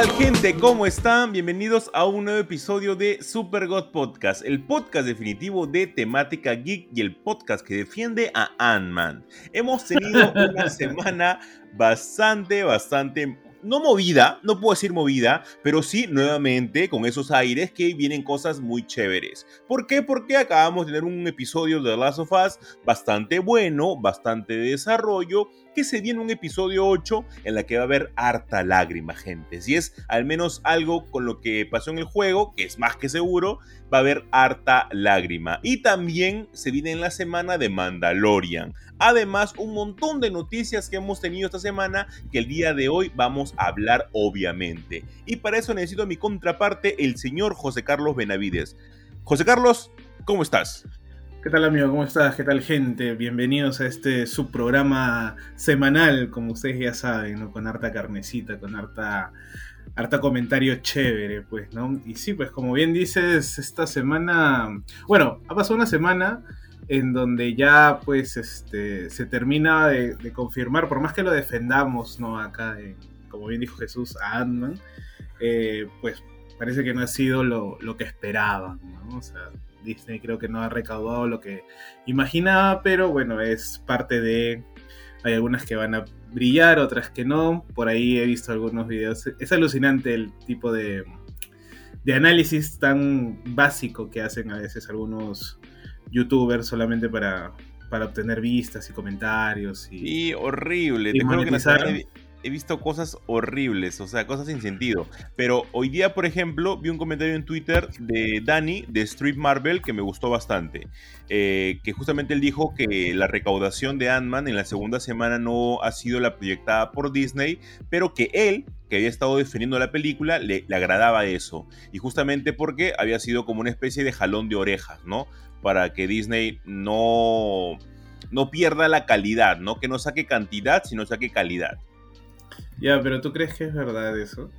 Tal gente? ¿Cómo están? Bienvenidos a un nuevo episodio de Super God Podcast, el podcast definitivo de temática geek y el podcast que defiende a Ant-Man. Hemos tenido una semana bastante, bastante no movida, no puedo decir movida, pero sí nuevamente con esos aires que vienen cosas muy chéveres. ¿Por qué? Porque acabamos de tener un episodio de The Last of Us bastante bueno, bastante de desarrollo, que se viene un episodio 8 en la que va a haber harta lágrima, gente. Si es al menos algo con lo que pasó en el juego, que es más que seguro, va a haber harta lágrima. Y también se viene en la semana de Mandalorian. Además, un montón de noticias que hemos tenido esta semana que el día de hoy vamos a hablar obviamente. Y para eso necesito a mi contraparte, el señor José Carlos Benavides. José Carlos, ¿cómo estás? ¿Qué tal amigo? ¿Cómo estás? ¿Qué tal gente? Bienvenidos a este subprograma semanal, como ustedes ya saben, ¿no? Con harta carnecita, con harta, harta comentario chévere, pues, ¿no? Y sí, pues como bien dices, esta semana, bueno, ha pasado una semana en donde ya pues este, se termina de, confirmar, por más que lo defendamos, ¿no? Acá, como bien dijo Jesús, a ant eh, pues parece que no ha sido lo, lo que esperaban, ¿no? O sea, Disney creo que no ha recaudado lo que imaginaba, pero bueno, es parte de... Hay algunas que van a brillar, otras que no. Por ahí he visto algunos videos. Es alucinante el tipo de, de análisis tan básico que hacen a veces algunos youtubers solamente para, para obtener vistas y comentarios. Y, horrible. Te que he visto cosas horribles, o sea, cosas sin sentido. Pero hoy día, por ejemplo, vi un comentario en Twitter de Danny de Street Marvel que me gustó bastante. Eh, que justamente él dijo que la recaudación de Ant-Man en la segunda semana no ha sido la proyectada por Disney, pero que él, que había estado defendiendo la película, le, le agradaba eso. Y justamente porque había sido como una especie de jalón de orejas, ¿no? Para que Disney no no pierda la calidad, ¿no? Que no saque cantidad, sino saque calidad. Ya, pero ¿tú crees que es verdad eso?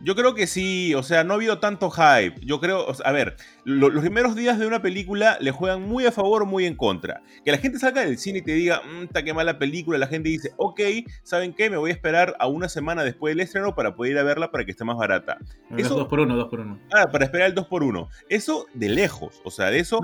Yo creo que sí, o sea, no ha habido tanto hype. Yo creo, a ver, los primeros días de una película le juegan muy a favor o muy en contra. Que la gente salga del cine y te diga, mmm, está qué mala película, la gente dice, ok, ¿saben qué? Me voy a esperar a una semana después del estreno para poder ir a verla para que esté más barata. Eso, dos por uno, dos por uno. Ah, para esperar el 2 por 1 Eso de lejos, o sea, de eso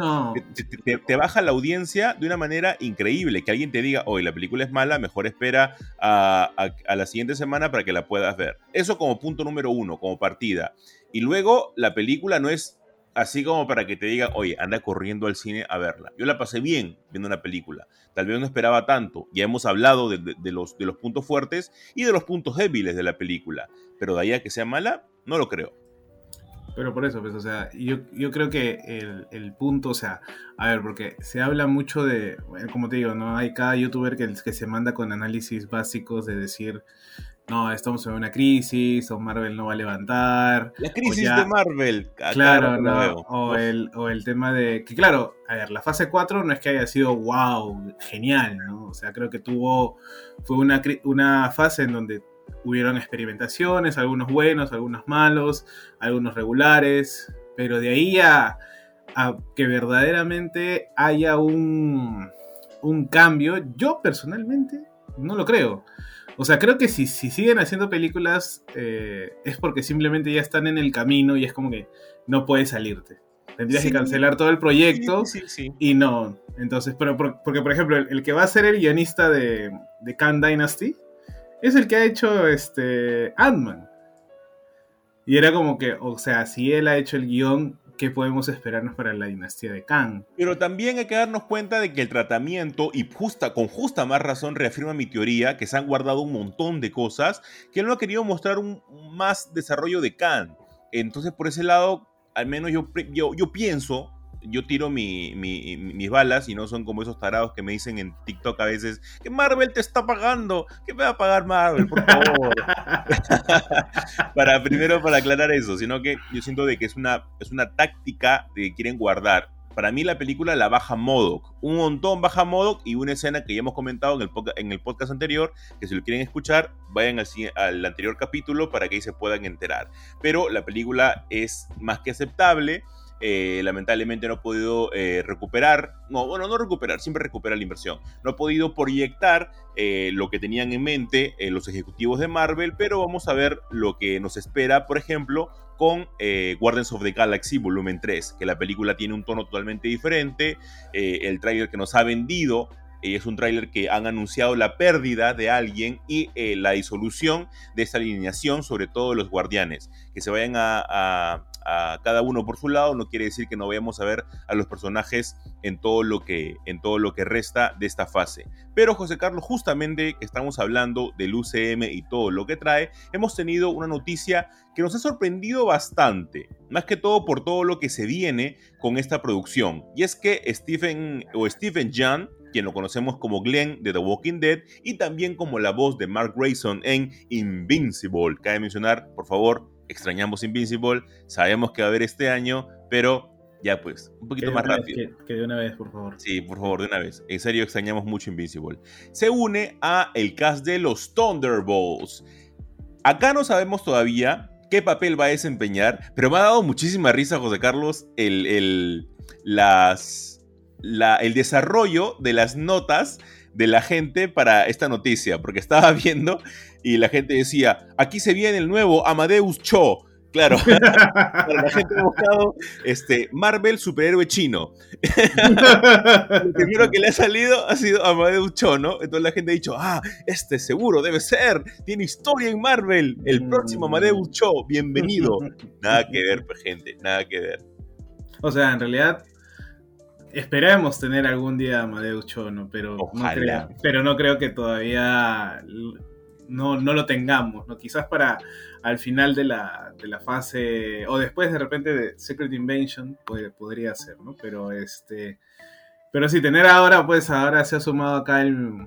te, baja la audiencia de una manera increíble. Que alguien te diga, hoy la película es mala, mejor espera a, a la siguiente semana para que la puedas ver. Eso como punto número uno como partida. Y luego la película no es así como para que te diga, oye, anda corriendo al cine a verla. Yo la pasé bien viendo una película. Tal vez no esperaba tanto. Ya hemos hablado de, los, de los puntos fuertes y de los puntos débiles de la película. Pero de ahí a que sea mala, no lo creo. Pero por eso, pues, o sea, yo, yo creo que el, el, punto, o sea, a ver, porque se habla mucho de, como te digo, ¿no? Hay cada youtuber que, que se manda con análisis básicos de decir, no, estamos en una crisis, o Marvel no va a levantar. La crisis de Marvel. Claro, no, o, el, o el tema de que, claro, a ver, la fase 4 no es que haya sido wow, genial, ¿no? O sea, creo que tuvo, fue una, una fase en donde hubieron experimentaciones, algunos buenos, algunos malos, algunos regulares, pero de ahí a, a que verdaderamente haya un, un cambio, yo personalmente no lo creo. O sea, creo que si, si siguen haciendo películas eh, es porque simplemente ya están en el camino y es como que no puedes salirte. Tendrías que cancelar todo el proyecto y no. Entonces, pero porque por ejemplo, el, que va a ser el guionista de, de Khan Dynasty es el que ha hecho este Ant-Man. Y era como que, o sea, si él ha hecho el guion, qué podemos esperarnos para la dinastía de Kang. Pero también hay que darnos cuenta de que el tratamiento, y justa, con justa más razón reafirma mi teoría, que se han guardado un montón de cosas, que él no ha querido mostrar un más desarrollo de Kang. Entonces, por ese lado, al menos yo, yo, yo pienso yo tiro mi, mi- mis balas y no son como esos tarados que me dicen en TikTok a veces que Marvel te está pagando. ¿Qué me va a pagar Marvel, por favor? para primero para aclarar eso, sino que yo siento de que es una, es una táctica de que quieren guardar. Para mí la película la baja Modoc, un montón baja Modoc y una escena que ya hemos comentado en el, en el podcast anterior, que si lo quieren escuchar, vayan al, al anterior capítulo para que ahí se puedan enterar. Pero la película es más que aceptable. Eh, lamentablemente no ha podido eh, recuperar, no, bueno, no recuperar, siempre recupera la inversión. No ha podido proyectar eh, lo que tenían en mente los ejecutivos de Marvel, pero vamos a ver lo que nos espera, por ejemplo, con Guardians of the Galaxy Volumen 3, que la película tiene un tono totalmente diferente, el tráiler que nos ha vendido es un tráiler que han anunciado la pérdida de alguien y la disolución de esta alineación, sobre todo de los guardianes. Que se vayan a- a cada uno por su lado no quiere decir que no vayamos a ver a los personajes en todo lo que, en todo lo que resta de esta fase. Pero José Carlos, justamente que estamos hablando del UCM y todo lo que trae, hemos tenido una noticia que nos ha sorprendido bastante, más que todo por todo lo que se viene con esta producción. Y es que Stephen o Stephen Young, quien lo conocemos como Glenn de The Walking Dead y también como la voz de Mark Grayson en Invincible. Cabe mencionar, por favor, extrañamos Invincible, sabemos que va a haber este año, pero ya pues, un poquito más vez, rápido. que- que de una vez, por favor. Sí, por favor, de una vez. En serio, extrañamos mucho Invincible. Se une a el cast de los Thunderbolts. Acá no sabemos todavía qué papel va a desempeñar, pero me ha dado muchísima risa, José Carlos, el, el- las, la- el desarrollo de las notas de la gente para esta noticia, porque estaba viendo y la gente decía, aquí se viene el nuevo Amadeus Cho. Claro, la gente ha buscado este, Marvel superhéroe chino. Lo primero que le ha salido ha sido Amadeus Cho, ¿no? Entonces la gente ha dicho, ah, este seguro debe ser, tiene historia en Marvel, el próximo Amadeus Cho, bienvenido. Nada que ver, pues gente, nada que ver. O sea, en realidad esperemos tener algún día Amadeus Cho, ¿no? Pero no Ojalá. creo, pero no creo que todavía no, no lo tengamos, ¿no? Quizás para al final de la, de la fase, o después de repente de Secret Invasion, puede- podría ser, ¿no? Pero este, pero sí, tener ahora, pues ahora se ha sumado acá el,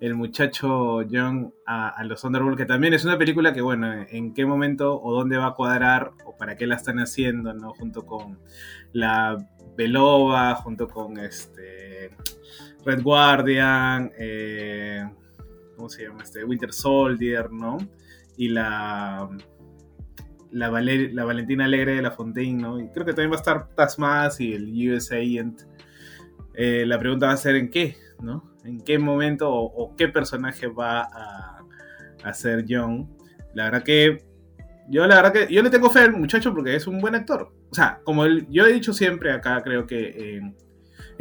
el muchacho John a, a los Thunderbolts, que también es una película que, bueno, en qué momento o dónde va a cuadrar o para qué la están haciendo, ¿no? Junto con la Belova, junto con este Red Guardian, eh, ¿cómo se llama? Este Winter Soldier, ¿no? Y la la, Vale- la Valentina Alegre de la Fontaine, ¿no? Y creo que también va a estar Tasmas y el US Agent. Eh, la pregunta va a ser en qué, ¿no? En qué momento o, qué personaje va a, a ser John. La verdad que yo la verdad que yo le tengo fe al muchacho porque es un buen actor. O sea, como el- yo he dicho siempre acá, creo que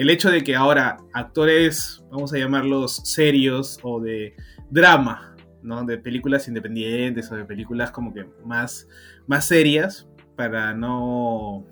el hecho de que ahora actores, vamos a llamarlos serios o de drama, ¿no? De películas independientes o de películas como que más, más serias, para no,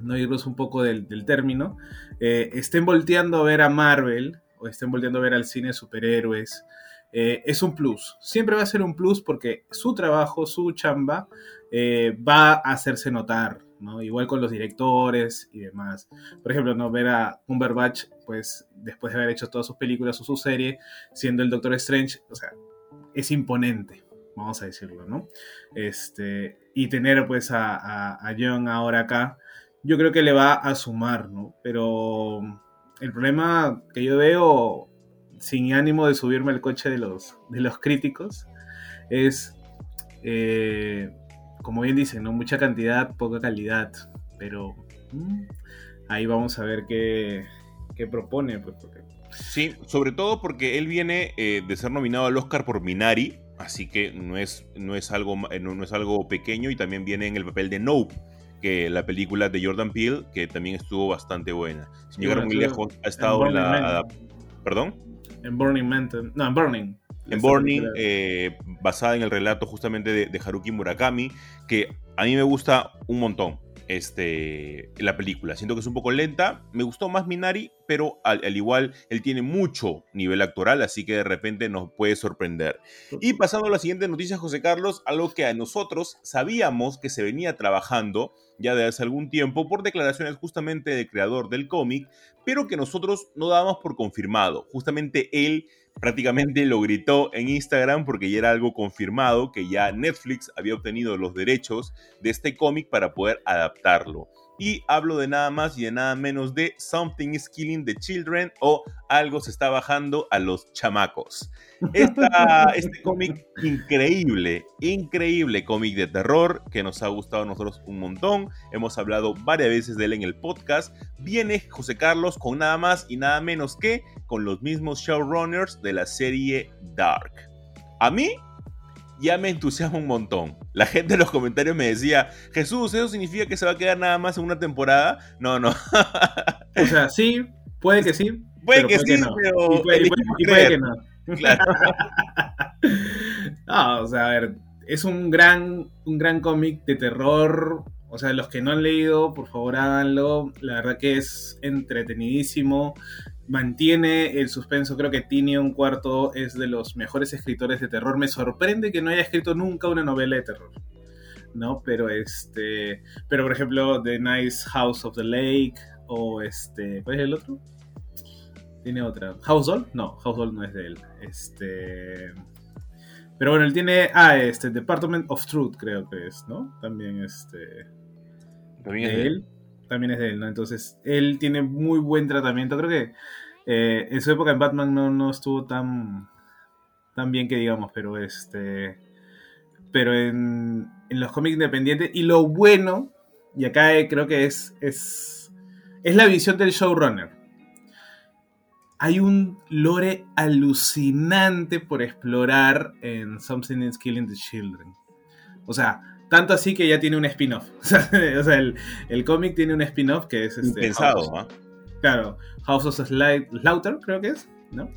no irnos un poco del, término, eh, estén volteando a ver a Marvel o estén volteando a ver al cine de superhéroes. eh, es un plus. Siempre va a ser un plus porque su trabajo, su chamba, eh, va a hacerse notar, Igual con los directores y demás. Por ejemplo, no ver a Cumberbatch, pues después de haber hecho todas sus películas o su serie, siendo el Doctor Strange, o sea, es imponente, vamos a decirlo, ¿no? Este, y tener pues a, a, a John ahora acá, yo creo que le va a sumar, ¿no? Pero el problema que yo veo, sin ánimo de subirme al coche de los, de los críticos, es, eh, como bien dicen, ¿no? Mucha cantidad, poca calidad, pero mm, ahí vamos a ver qué, qué propone, pues, porque Sí, sobre todo porque él viene eh, de ser nominado al Oscar por Minari, así que no es, no, es algo, ma- no, no es algo pequeño y también viene en el papel de Nope, que la película de Jordan Peele, que también estuvo bastante buena. Sin llegar muy lejos, ha estado en la... Perdón. En Burning Man, tam- no, en Burning. En Burning, eh, basada en el relato justamente de, de Haruki Murakami, que a mí me gusta un montón este, la película. Siento que es un poco lenta, me gustó más Minari, pero al, al, igual él tiene mucho nivel actoral, así que de repente nos puede sorprender. Y pasando a la siguiente noticia, José Carlos, algo que a nosotros sabíamos que se venía trabajando ya de hace algún tiempo por declaraciones justamente del creador del cómic, pero que nosotros no dábamos por confirmado. Justamente él prácticamente lo gritó en Instagram porque ya era algo confirmado que ya Netflix había obtenido los derechos de este cómic para poder adaptarlo. Y hablo de nada más y de nada menos de Something is Killing the Children o Algo se está bajando a los chamacos. Esta, este cómic increíble, increíble cómic de terror que nos ha gustado a nosotros un montón. Hemos hablado varias veces de él en el podcast. Viene José Carlos con nada más y nada menos que con los mismos showrunners de la serie Dark. A mí ya me entusiasma un montón. La gente en los comentarios me decía, Jesús, ¿eso significa que se va a quedar nada más en una temporada? No, no. o sea, sí, puede que sí. Puede que sí, pero. Y puede, que no. Claro. no, o sea, a ver, es un gran, un gran cómic de terror. O sea, los que no han leído, por favor háganlo. La verdad que es entretenidísimo mantiene el suspenso. Creo que Tinion Cuarto es de los mejores escritores de terror. Me sorprende que no haya escrito nunca una novela de terror. ¿No? Pero este. Pero por ejemplo, The Nice House of the Lake. O este. ¿Cuál es el otro? Tiene otra. ¿Household? No, Household no es de él. Este. Pero bueno, él tiene. Ah, este. Department of Truth, creo que es, ¿no? También este. También es de él también es de él, ¿no? Entonces, él tiene muy buen tratamiento. Creo que eh, en su época en Batman no, no estuvo tan, tan bien que digamos, pero este. Pero en, en los cómics independientes. Y lo bueno, y acá creo que es, es. Es la visión del showrunner. Hay un lore alucinante por explorar en Something is Killing the Children. O sea, tanto así que ya tiene un spin-off. o sea, el, cómic tiene un spin-off que es este. Pensado, ¿no? Claro, House of Slaughter, creo que es, ¿no?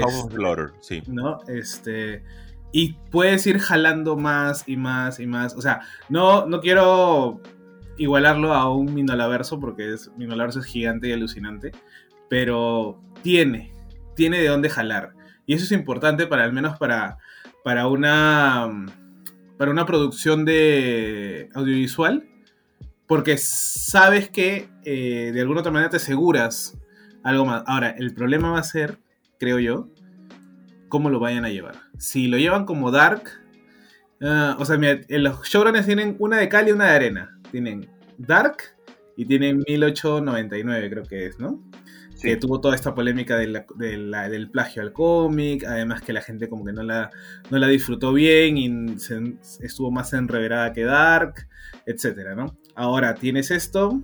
House of Slaughter, sí. ¿No? Este. Y puedes ir jalando más y más y más. O sea, no, no quiero igualarlo a un Minolaverso porque es, Minolaverso es gigante y alucinante. Pero tiene, tiene de dónde jalar. Y eso es importante para, al menos para, para una para una producción de audiovisual, porque sabes que eh, de alguna otra manera te aseguras algo más. Ahora, el problema va a ser, creo yo, cómo lo vayan a llevar. Si lo llevan como Dark, ah, o sea, los showrunners tienen una de cal y una de arena. Tienen Dark y tienen 1899, creo que es, ¿no? Que tuvo toda esta polémica del plagio al cómic, además que la gente como que no la, no la disfrutó bien y estuvo más enreverada que Dark, etcétera, ¿no? Ahora tienes esto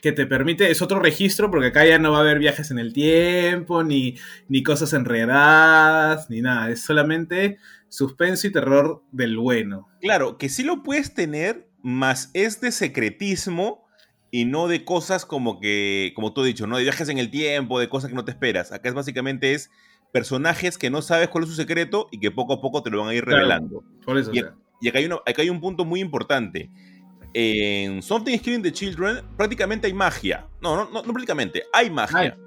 que te permite, es otro registro, porque acá ya no va a haber viajes en el tiempo, ni, ni cosas enredadas, ni nada, es solamente suspenso y terror del bueno. Claro, que sí lo puedes tener, más es de secretismo y no de cosas como que, como tú has dicho, ¿no? De viajes en el tiempo, de cosas que no te esperas. Acá es básicamente es personajes que no sabes cuál es su secreto y que poco a poco te lo van a ir revelando. por eso, y, y acá, hay acá hay un punto muy importante. En Something is Killing the Children prácticamente hay magia. No, no, no, prácticamente, hay magia.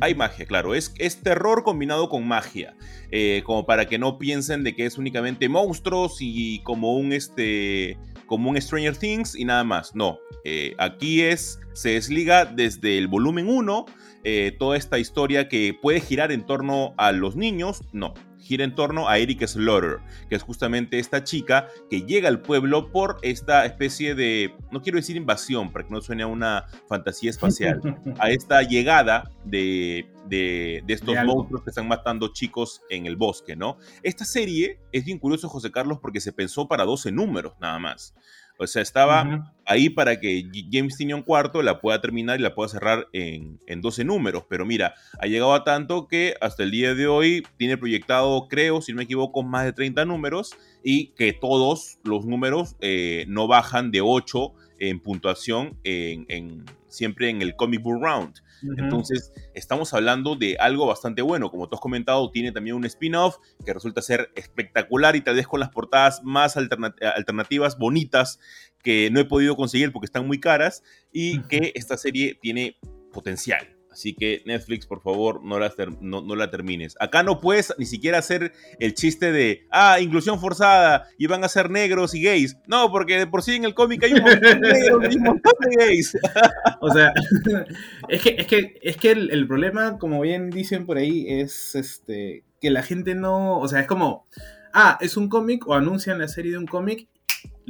Hay. magia, claro. Es, es terror combinado con magia. Eh, como para que no piensen de que es únicamente monstruos y como un este como un Stranger Things y nada más. No, eh, aquí es, se desliga desde el volumen 1 eh, toda esta historia que puede girar en torno a los niños, no, gira en torno a Eric Slaughter, que es justamente esta chica que llega al pueblo por esta especie de, no quiero decir invasión, para que no suene a una fantasía espacial, a esta llegada de, de, estos monstruos que están matando chicos en el bosque, ¿no? Esta serie es bien curioso, José Carlos, porque se pensó para 12 números nada más. O sea, estaba ahí para que James Tinion cuarto la pueda terminar y la pueda cerrar en, en, 12 números. Pero mira, ha llegado a tanto que hasta el día de hoy tiene proyectado, creo, si no me equivoco, más de 30 números y que todos los números eh, no bajan de 8 en puntuación en, siempre en el Comic Book Round. Entonces, estamos hablando de algo bastante bueno. Como tú has comentado, tiene también un spin-off que resulta ser espectacular y tal vez con las portadas más alternativas, bonitas, que no he podido conseguir porque están muy caras y que esta serie tiene potencial. Así que Netflix, por favor, no la, termines. Acá no puedes ni siquiera hacer el chiste de, ah, inclusión forzada y van a ser negros y gays. No, porque de por sí en el cómic hay un montón de negros y un montón de gays. o sea, es que, es que, es que el, el, problema, como bien dicen por ahí, es este que la gente no, o sea, es como, ah, es un cómic o anuncian la serie de un cómic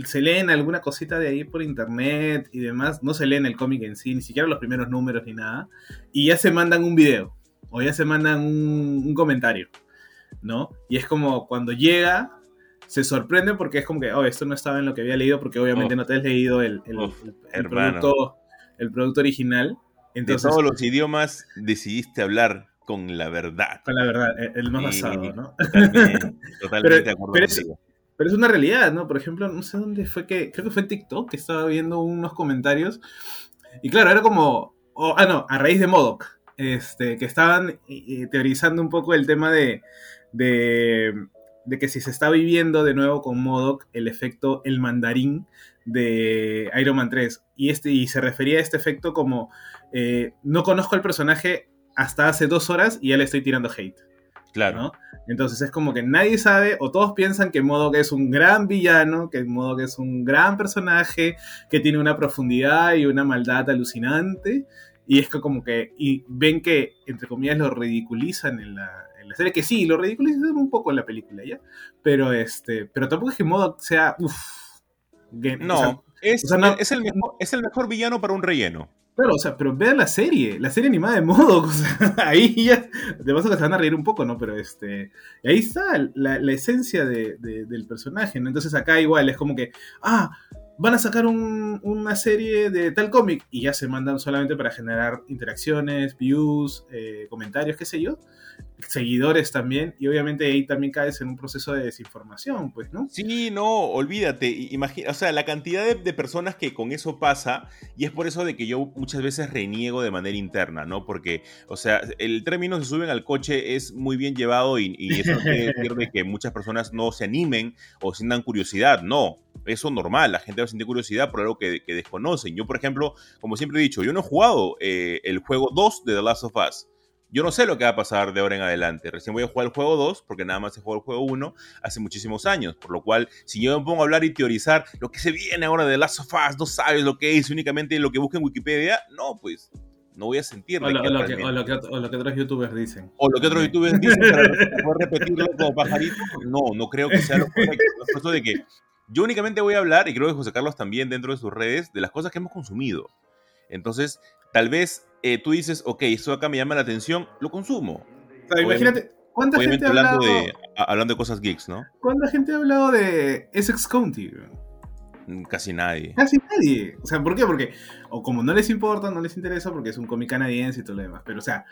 se leen alguna cosita de ahí por internet y demás, no se leen el cómic en sí, ni siquiera los primeros números ni nada, y ya se mandan un video o ya se mandan un, comentario, ¿no? Y es como cuando llega, se sorprende porque es como que, oh, esto no estaba en lo que había leído porque obviamente oh. no te has leído el, producto, el producto original. Entonces, de todos los idiomas decidiste hablar con la verdad. Con la verdad, el más basado, ¿no? Totalmente, totalmente de acuerdo contigo. Pero es una realidad, ¿no? Por ejemplo, no sé dónde fue que, creo que fue en TikTok que estaba viendo unos comentarios. Y claro, era como, ah, no, a raíz de Modoc, este, que estaban teorizando un poco el tema de, de, que si se está viviendo de nuevo con Modoc el efecto el mandarín de Iron Man 3. Y, este, y se refería a este efecto como, eh, no conozco al personaje hasta hace dos horas y ya le estoy tirando hate. Claro. Entonces es como que nadie sabe, o todos piensan que Modok es un gran villano, que Modok es un gran personaje, que tiene una profundidad y una maldad alucinante. Y es que como que y ven que, entre comillas, lo ridiculizan en la, serie, que sí, lo ridiculizan un poco en la película, ¿ya? Pero este, pero tampoco es que Modok sea, no, es, es, el mejor, es el mejor villano para un relleno. Claro, o sea, pero vean la serie, la serie animada de modo, o sea, ahí ya, de paso que se van a reír un poco, ¿no? Pero este, ahí está la, esencia del personaje, ¿no? Entonces acá igual es como que, ah, van a sacar una serie de tal cómic y ya se mandan solamente para generar interacciones, views, eh, comentarios, qué sé yo seguidores también, y obviamente ahí también caes en un proceso de desinformación, pues, ¿no? Sí, no, olvídate, imagina, o sea, la cantidad de, personas que con eso pasa, y es por eso de que yo muchas veces reniego de manera interna, ¿no? Porque, o sea, el término se suben al coche es muy bien llevado y, eso no quiere decir de que muchas personas no se animen o sientan curiosidad, no, eso normal, la gente va a sentir curiosidad por algo que, desconocen. Yo, por ejemplo, como siempre he dicho, yo no he jugado eh, el juego 2 de The Last of Us. Yo no sé lo que va a pasar de ahora en adelante. Recién voy a jugar el juego 2, porque nada más he jugado el juego 1 hace muchísimos años. Por lo cual, si yo me pongo a hablar y teorizar lo que se viene ahora de Last of Us, no sabes lo que es, únicamente lo que busca en Wikipedia, no, pues no voy a sentir. O, lo, que, otros youtubers dicen. O lo que otros youtubers dicen, para repetirlo como pajarito. No, no creo que sea lo correcto. de que yo únicamente voy a hablar, y creo que José Carlos también dentro de sus redes, de las cosas que hemos consumido. Entonces, tal vez eh, tú dices, ok, esto acá me llama la atención, lo consumo. imagínate, ¿cuánta gente ha hablado... De, hablando de cosas geeks, ¿no? ¿Cuánta gente ha hablado de Essex County? Mm, casi nadie. Casi nadie. O sea, ¿por qué? Porque, o como no les importa, no les interesa, porque es un cómic canadiense y todo lo demás. Pero, o sea,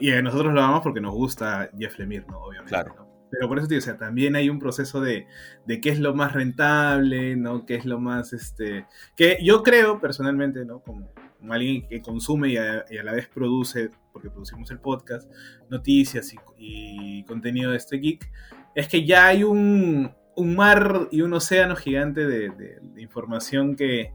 y nosotros lo amamos porque nos gusta Jeff Lemire, ¿no? Obviamente. Claro. Pero por eso, tío, o sea, también hay un proceso de, de qué es lo más rentable, ¿no? Qué es lo más, este... Que yo creo, personalmente, ¿no? Como alguien que consume y a, la vez produce, porque producimos el podcast, noticias y, contenido de este geek, es que ya hay un, mar y un océano gigante de, información que,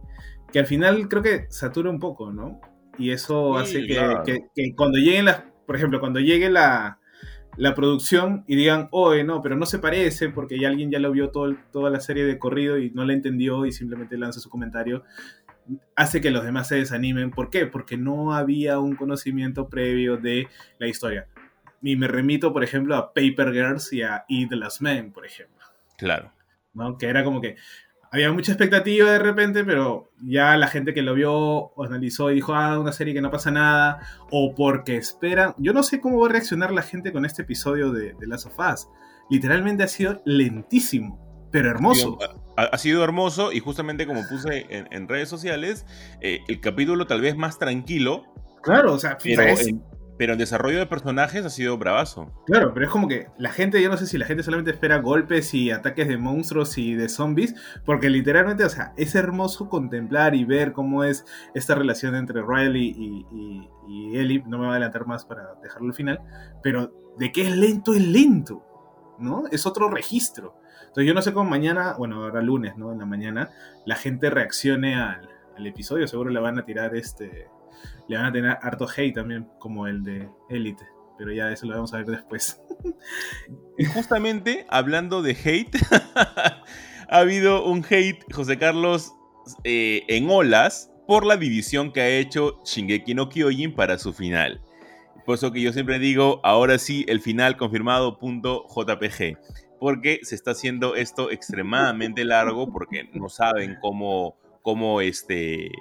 al final creo que satura un poco, ¿no? Y eso hace que, cuando lleguen las, por ejemplo, cuando llegue la, la producción y digan, oye, no, pero no se parece porque ya alguien ya lo vio todo, toda la serie de corrido y no la entendió y simplemente lanza su comentario, hace que los demás se desanimen. ¿Por qué? Porque no había un conocimiento previo de la historia. Y me remito, por ejemplo, a Paper Girls y a Eat the Last Man, por ejemplo. Claro. ¿no? Que era como que había mucha expectativa de repente, pero ya la gente que lo vio analizó y dijo, ah, una serie que no pasa nada, o porque esperan. Yo no sé cómo va a reaccionar la gente con este episodio de, de Last of Us. Literalmente ha sido lentísimo pero hermoso. Ha, sido hermoso y justamente como puse en, redes sociales, eh, el capítulo tal vez más tranquilo. Claro, o sea, pero, pero el desarrollo de personajes ha sido bravazo. Claro, pero es como que la gente, yo no sé si la gente solamente espera golpes y ataques de monstruos y de zombies, porque literalmente, o sea, es hermoso contemplar y ver cómo es esta relación entre Riley y, y Ellie. No me voy a adelantar más para dejarlo al final, pero de que es lento, es lento, ¿no? Es otro registro. Entonces yo no sé cómo mañana, bueno, ahora lunes, ¿no? En la mañana, la gente reaccione al, episodio. Seguro le van a tirar este le van a tener harto hate también, como el de Elite. Pero ya eso lo vamos a ver después. Y justamente hablando de hate, ha habido un hate, José Carlos, eh, en olas por la división que ha hecho Shingeki no Kyojin para su final. Por eso que yo siempre digo, ahora sí, el final confirmado, punto JPG. Porque se está haciendo esto extremadamente largo porque no saben cómo, cómo, este,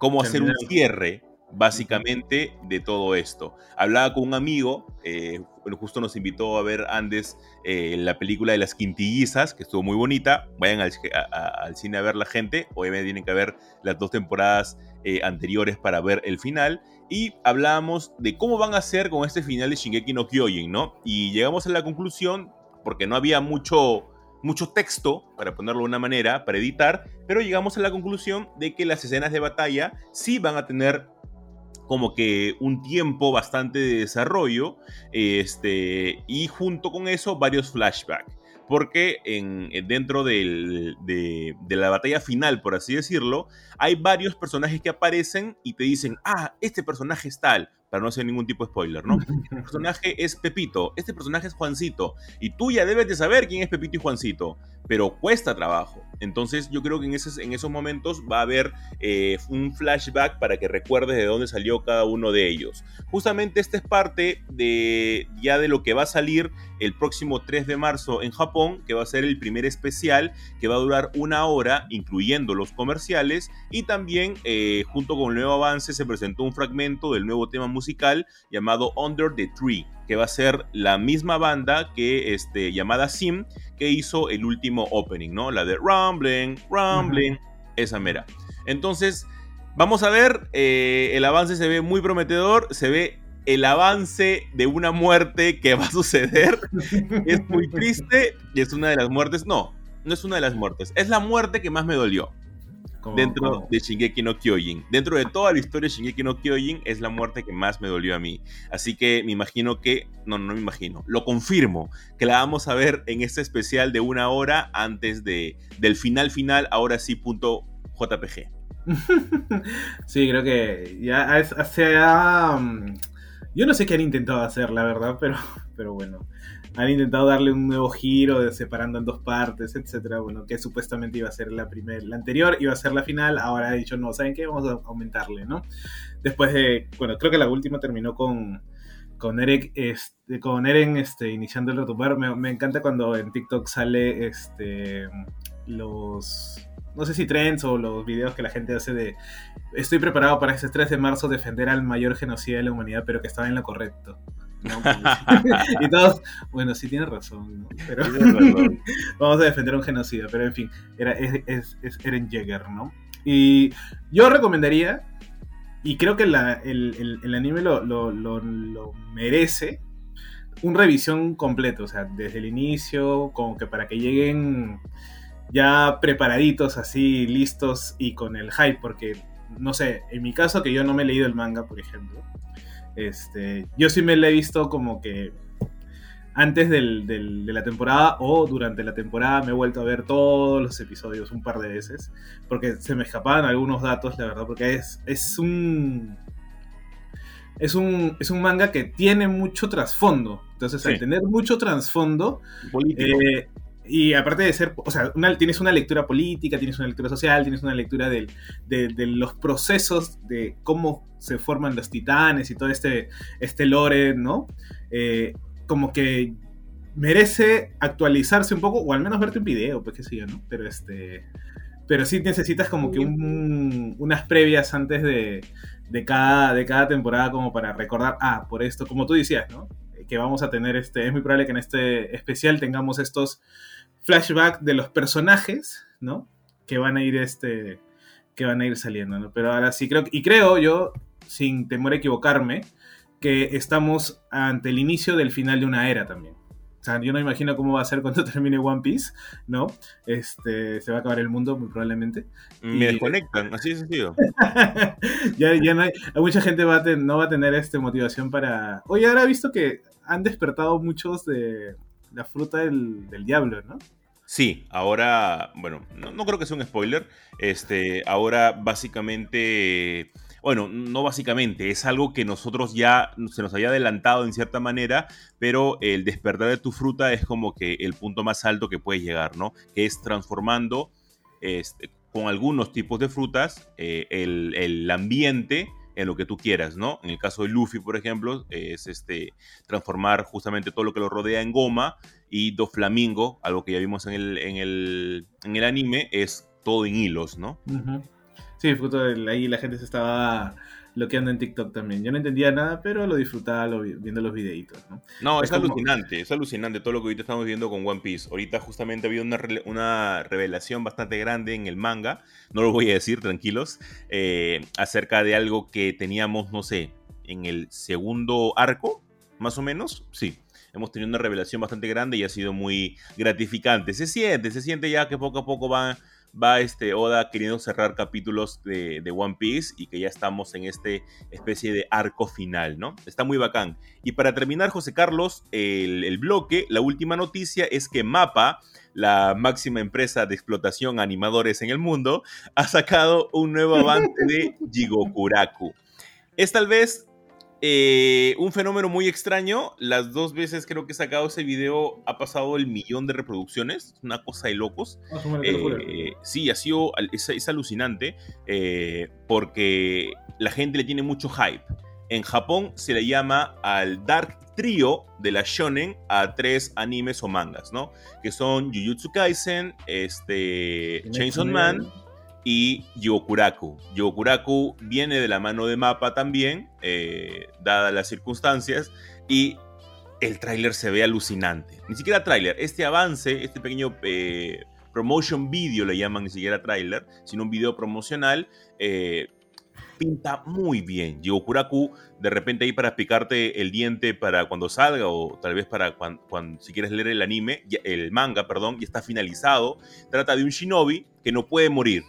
cómo hacer un cierre básicamente de todo esto. Hablaba con un amigo, eh, justo nos invitó a ver Andes eh, la película de las quintillizas, que estuvo muy bonita. Vayan al, cine a ver la gente. Obviamente tienen que ver las dos temporadas eh, anteriores para ver el final. Y hablábamos de cómo van a hacer con este final de Shingeki no Kyojin, ¿no? Y llegamos a la conclusión, porque no había mucho, mucho texto, para ponerlo de una manera, para editar, pero llegamos a la conclusión de que las escenas de batalla sí van a tener como que un tiempo bastante de desarrollo este, y junto con eso varios flashbacks. Porque en, dentro de, de, la batalla final, por así decirlo, hay varios personajes que aparecen y te dicen, ah, este personaje es tal, para no hacer ningún tipo de spoiler, ¿no? Este personaje es Pepito, este personaje es Juancito, y tú ya debes de saber quién es Pepito y Juancito, pero cuesta trabajo. Entonces yo creo que en, esos, en esos momentos va a haber eh, un flashback para que recuerdes de dónde salió cada uno de ellos. Justamente esta es parte de ya de lo que va a salir el próximo 3 de marzo en Japón, que va a ser el primer especial que va a durar una hora, incluyendo los comerciales, y también eh, junto con el nuevo avance se presentó un fragmento del nuevo tema musical llamado Under the Tree, que va a ser la misma banda que este, llamada Sim, que hizo el último opening, ¿no? La de Rumbling, Rumbling, esa mera. Entonces, vamos a ver, eh, el avance se ve muy prometedor, se ve el avance de una muerte que va a suceder. es muy triste y es una de las muertes, no, no es una de las muertes, es la muerte que más me dolió dentro de Shingeki no Kyojin. Dentro de toda la historia de Shingeki no Kyojin es la muerte que más me dolió a mí. Así que me imagino que, no, no me imagino, lo confirmo, que la vamos a ver en este especial de una hora antes de, del final final, ahora sí, punto JPG. sí, creo que ya se ha... Mm, yo no sé qué han intentado hacer, la verdad, pero, pero bueno han intentado darle un nuevo giro, separando en dos partes, etcétera. Bueno, que supuestamente iba a ser la primera, la anterior iba a ser la final. Ahora ha dicho, no, ¿saben qué? Vamos a aumentarle, ¿no? Después de, bueno, creo que la última terminó con, con Eric, este, con Eren este, iniciando el retumbar. Me, me encanta cuando en TikTok sale este, los no sé si trends o los videos que la gente hace de estoy preparado para ese 3 de marzo defender al mayor genocida de la humanidad, pero que estaba en lo correcto. y todos, bueno, sí tiene razón, Pero vamos a defender un genocida, pero en fin, era, es, Eren Jäger, ¿no? Y yo recomendaría, y creo que el, anime lo, merece, un revisión completo, o sea, desde el inicio, como que para que lleguen ya preparaditos, así, listos y con el hype, porque, no sé, en mi caso que yo no me he leído el manga, por ejemplo, este, yo sí me la he visto como que antes de la temporada o durante la temporada me he vuelto a ver todos los episodios un par de veces porque se me escapaban algunos datos, la verdad, porque es, es un... Es un, es un manga que tiene mucho trasfondo. Entonces, al tener mucho trasfondo, eh, y aparte de ser, o sea, tienes una lectura política, tienes una lectura social, tienes una lectura de, los procesos de cómo se forman los titanes y todo este, este lore, ¿no? Eh, como que merece actualizarse un poco, o al menos verte un video, pues qué sé yo, ¿no? Pero este. Pero sí necesitas como que unas previas antes de, de, cada, de cada temporada como para recordar, ah, por esto, como tú decías, ¿no? Que vamos a tener este, es muy probable que en este especial tengamos estos flashback de los personajes, ¿no? Que van a ir este que van a ir saliendo, ¿no? Pero ahora sí creo y creo yo sin temor a equivocarme que estamos ante el inicio del final de una era también. O sea, yo no imagino cómo va a ser cuando termine One Piece, ¿no? Este, se va a acabar el mundo muy probablemente. Me desconectan, así de sencillo. ya, ya no hay, mucha gente va no va a tener este motivación para... Oye, ahora he visto que han despertado muchos de la fruta del, del diablo, ¿no? Sí, ahora, bueno, no, creo que sea un spoiler. Este, ahora básicamente, bueno, no básicamente, es algo que nosotros ya se nos había adelantado en cierta manera, pero el despertar de tu fruta es como que el punto más alto que puedes llegar, ¿no? Que es transformando este, con algunos tipos de frutas eh, el, el ambiente en lo que tú quieras, ¿no? En el caso de Luffy, por ejemplo, es este, transformar justamente todo lo que lo rodea en goma y Doflamingo, algo que ya vimos en el, en el, en el anime, es todo en hilos, ¿no? Sí, justo ahí la gente se estaba lo que anda en TikTok también. Yo no entendía nada, pero lo disfrutaba viendo los videitos, ¿no? No, es, alucinante, es alucinante todo lo que ahorita estamos viendo con One Piece. Ahorita justamente ha habido una, una revelación bastante grande en el manga, no lo voy a decir, tranquilos, eh, acerca de algo que teníamos, no sé, en el segundo arco, más o menos, sí. Hemos tenido una revelación bastante grande y ha sido muy gratificante. Se siente, se siente ya que poco a poco va va este Oda queriendo cerrar capítulos de, One Piece y que ya estamos en este especie de arco final, ¿no? Está muy bacán. Y para terminar, José Carlos, el, bloque, la última noticia es que Mapa, la máxima empresa de explotación animadores en el mundo, ha sacado un nuevo avance de Jigokuraku. Es tal vez eh, un fenómeno muy extraño. Las dos veces creo que he sacado ese video ha pasado el millón de reproducciones. Una cosa de locos. Eh, sí, ha sido es, alucinante eh, porque la gente le tiene mucho hype. En Japón se le llama al Dark Trio de la shonen a tres animes o mangas, ¿no? Que son Jujutsu Kaisen, este, Chainsaw Man y Yokuraku. Yokuraku viene de la mano de Mapa también, eh, dadas las circunstancias, y el tráiler se ve alucinante. Ni siquiera tráiler, este avance, este pequeño eh, promotion video le llaman ni siquiera tráiler, sino un video promocional, eh, pinta muy bien. Yokuraku, de repente ahí para picarte el diente para cuando salga, o tal vez para cuando, si quieres leer el anime, el manga, perdón, y está finalizado. Trata de un shinobi que no puede morir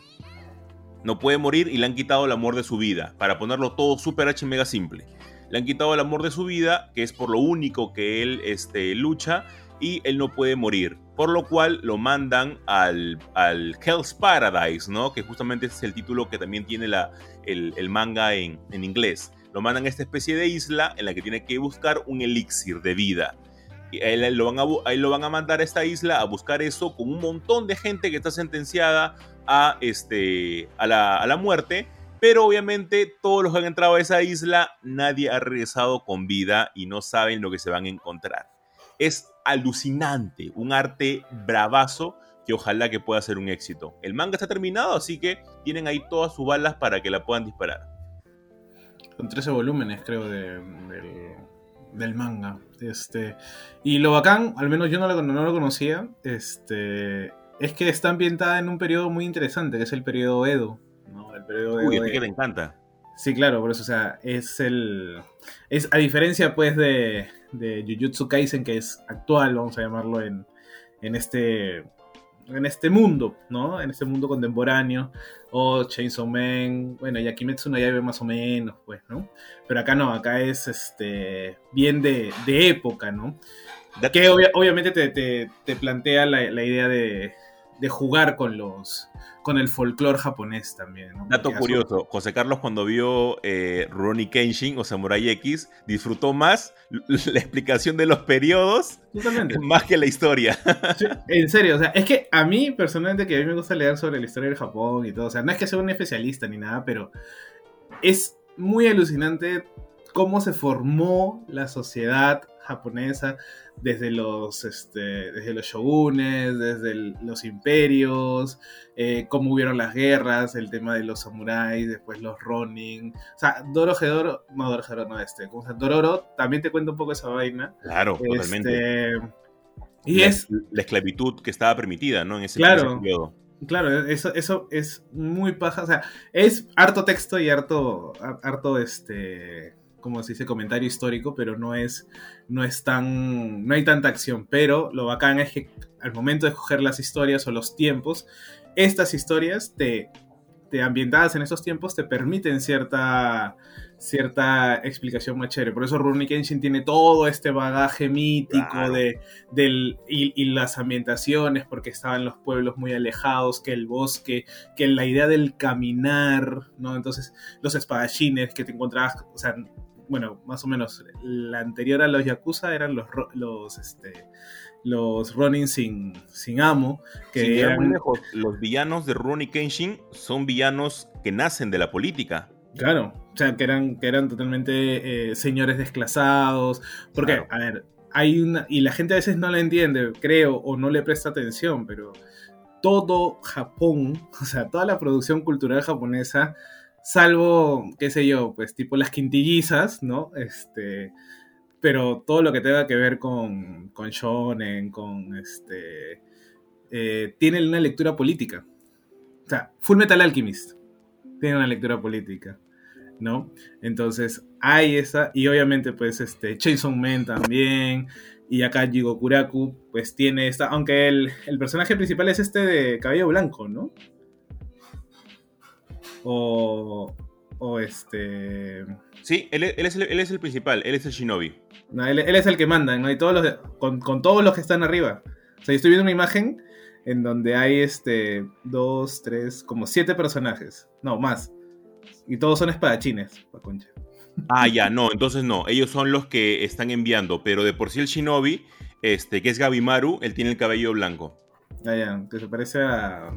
no puede morir y le han quitado el amor de su vida. Para ponerlo todo super H mega simple. Le han quitado el amor de su vida, que es por lo único que él este, lucha, y él no puede morir. Por lo cual lo mandan al, al Hell's Paradise, ¿no? Que justamente es el título que también tiene la, el, manga en, en inglés. Lo mandan a esta especie de isla en la que tiene que buscar un elixir de vida. Y ahí lo, van lo van a mandar a esta isla a buscar eso con un montón de gente que está sentenciada a, este, a, la, a la muerte. Pero obviamente todos los que han entrado a esa isla, nadie ha regresado con vida y no saben lo que se van a encontrar. Es alucinante, un arte bravazo que ojalá que pueda ser un éxito. El manga está terminado, así que tienen ahí todas sus balas para que la puedan disparar. Con 13 volúmenes, creo, del, del, manga. Este, y lo bacán, al menos yo no lo, no lo conocía, este, es que está ambientada en un periodo muy interesante, que es el periodo Edo. ¿no? El periodo Uy, que me encanta. Sí, claro, por eso, o sea, es el... Es, a diferencia, pues, de, de Jujutsu Kaisen, que es actual, vamos a llamarlo, en, en este... En este mundo, ¿no? En este mundo contemporáneo. O Chainsaw Man. Bueno, y Kimetsu no ve más o menos, pues, ¿no? Pero acá no, acá es este bien de, de época, ¿no? Que obviamente te, te, te plantea la, la idea de, de jugar con los con el folclore japonés también. Dato curioso, José Carlos cuando vio eh, Ronnie Kenshin o Samurai X disfrutó más la explicación de los periodos más que la historia. en serio, o sea, es que a mí personalmente que a mí me gusta leer sobre la historia del Japón y todo, o sea, no es que sea un especialista ni nada, pero es muy alucinante cómo se formó la sociedad japonesa desde los, este, desde los shogunes, desde los imperios, eh, cómo hubieron las guerras, el tema de los samuráis, después los ronin. O sea, Dorohedoro, no Dorohedoro, no este, como sea, Dororo también te cuenta un poco esa vaina. Claro, totalmente. Este, y es... La esclavitud que estaba permitida, ¿no? En ese, claro, Claro, eso, eso es muy paja. O sea, es harto texto y harto, harto este como se dice, comentario histórico, pero no es, no es tan, no hay tanta acción. Pero lo bacán es que al momento de escoger las historias o los tiempos, estas historias te, te ambientadas en esos tiempos te permiten cierta cierta explicación más chévere. Por eso Rurouni Kenshin tiene todo este bagaje mítico de, del, y, las ambientaciones, porque estaban los pueblos muy alejados, que el bosque, que la idea del caminar, ¿no? Entonces, los espadachines que te encontrabas, o sea, bueno, más o menos, la anterior a los Yakuza eran los, los, este, los Ronin sin, sin amo. Que los villanos de Rurouni Kenshin son villanos que nacen de la política. Claro, o sea, que eran, que eran totalmente eh, señores desclasados. Porque, a ver, hay una. Y la gente a veces no la entiende, creo, o no le presta atención, pero todo Japón, o sea, toda la producción cultural japonesa, salvo, qué sé yo, pues tipo las quintillizas, ¿no? Este. Pero todo lo que tenga que ver con, con shonen, con este. Eh, tiene una lectura política. O sea, Full Metal Alchemist tiene una lectura política. ¿no? Entonces hay esa, y obviamente pues este Chainsaw Man también, y acá Jigokuraku pues tiene esta, aunque el, personaje principal es este de cabello blanco, ¿no? O, o este... Sí, él, es el, principal, él es el shinobi. No, él, es el que manda, ¿no? Y todos los con, con, todos los que están arriba. O sea, yo estoy viendo una imagen en donde hay este dos, tres, como siete personajes. No, más. Y todos son espadachines, pa' concha. Ah, ya, no, entonces no. Ellos son los que están enviando, pero de por sí el Shinobi, este, que es Gabimaru, él tiene el cabello blanco. Ah, ya, que se parece a.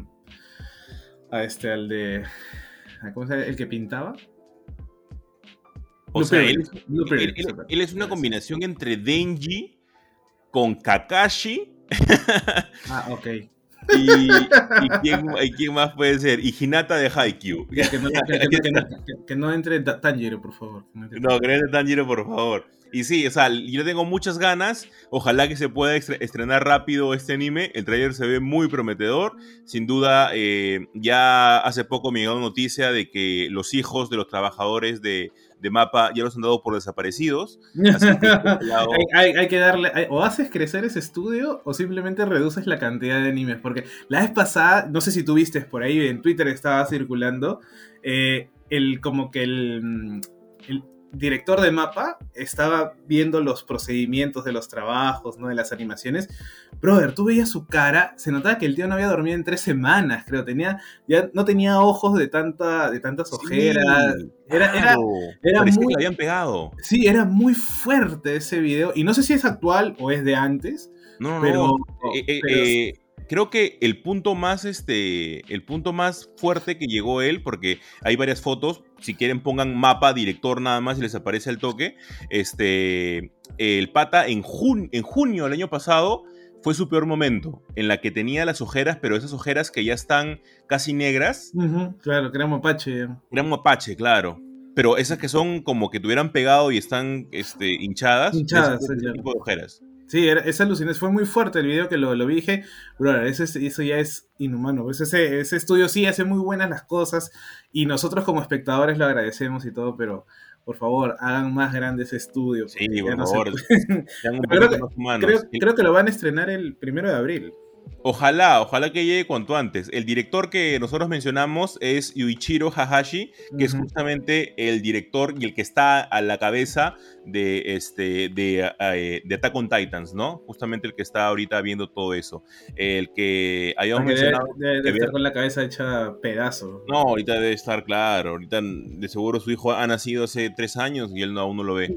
a este, al de. ¿Cómo se llama? ¿El que pintaba? O sea, él, es una combinación entre Denji con Kakashi. ah, ok. Y, quién, más puede ser? Y Hinata de Haikyuu. Que no, entre Tanjiro, por favor. No, que no entre Tanjiro, por favor. Y sí, o sea, yo tengo muchas ganas. Ojalá que se pueda estrenar rápido este anime. El trailer se ve muy prometedor. Sin duda, eh, ya hace poco me llegó noticia de que los hijos de los trabajadores de, de mapa ya los han dado por desaparecidos. hay, que darle, o haces crecer ese estudio o simplemente reduces la cantidad de animes. Porque la vez pasada, no sé si tú viste por ahí, en Twitter estaba circulando, eh, el como que el, el director de mapa estaba viendo los procedimientos de los trabajos, ¿no? De las animaciones. Brother, tú veías su cara, se notaba que el tío no había dormido en tres semanas, creo. Tenía, ya no tenía ojos de tanta, de tantas ojeras. era, era, era muy, habían pegado. Sí, era muy fuerte ese video. Y no sé si es actual o es de antes. No, pero, no. Eh, eh, eh, creo que el punto más, este, el punto más fuerte que llegó él, porque hay varias fotos, si quieren pongan mapa, director nada más y les aparece el toque, este, el pata en, en junio del año pasado fue su peor momento, en la que tenía las ojeras, pero esas ojeras que ya están casi negras. claro, que era mapache. Era mapache, claro. Pero esas que son como que tuvieran pegado y están este, hinchadas. Hinchadas, ese tipo de ojeras. Sí, es alucinante. Fue muy fuerte el video que lo, lo vi. Dije, eso, eso ya es inhumano. Pues ese, ese estudio sí hace muy buenas las cosas y nosotros como espectadores lo agradecemos y todo, pero por favor, hagan más grande ese estudio. Sí, por favor. creo, creo, que lo van a estrenar el primero de abril. Ojalá, ojalá que llegue cuanto antes. El director que nosotros mencionamos es Yuichiro Hahashi, que es justamente el director y el que está a la cabeza de, este, de, eh, de, Attack on Titans, ¿no? Justamente el que está ahorita viendo todo eso. El que habíamos mencionado. Debe, estar con la cabeza hecha pedazo. No, ahorita debe estar claro. Ahorita de seguro su hijo ha nacido hace tres años y él aún no lo ve.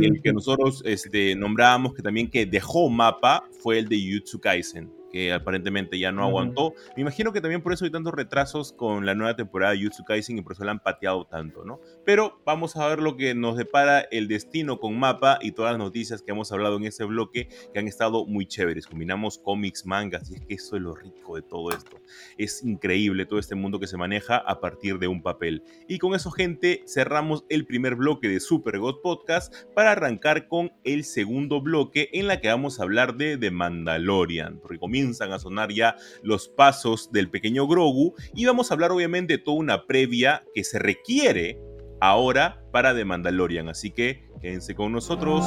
el que nosotros este, nombrábamos que también que dejó mapa fue el de Yutsu Kaisen que aparentemente ya no aguantó. Me imagino que también por eso hay tantos retrasos con la nueva temporada de Jutsu Kaisen y por eso la han pateado tanto, ¿no? Pero vamos a ver lo que nos depara el destino con Mapa y todas las noticias que hemos hablado en ese bloque que han estado muy chéveres. Combinamos cómics, mangas y es que eso es lo rico de todo esto. Es increíble todo este mundo que se maneja a partir de un papel. Y con eso, gente, cerramos el primer bloque de Super God Podcast para arrancar con el segundo bloque en la que vamos a hablar de The Mandalorian. Porque comienzan a sonar ya los pasos del pequeño Grogu y vamos a hablar obviamente de toda una previa que se requiere ahora para The Mandalorian. Así que quédense con nosotros.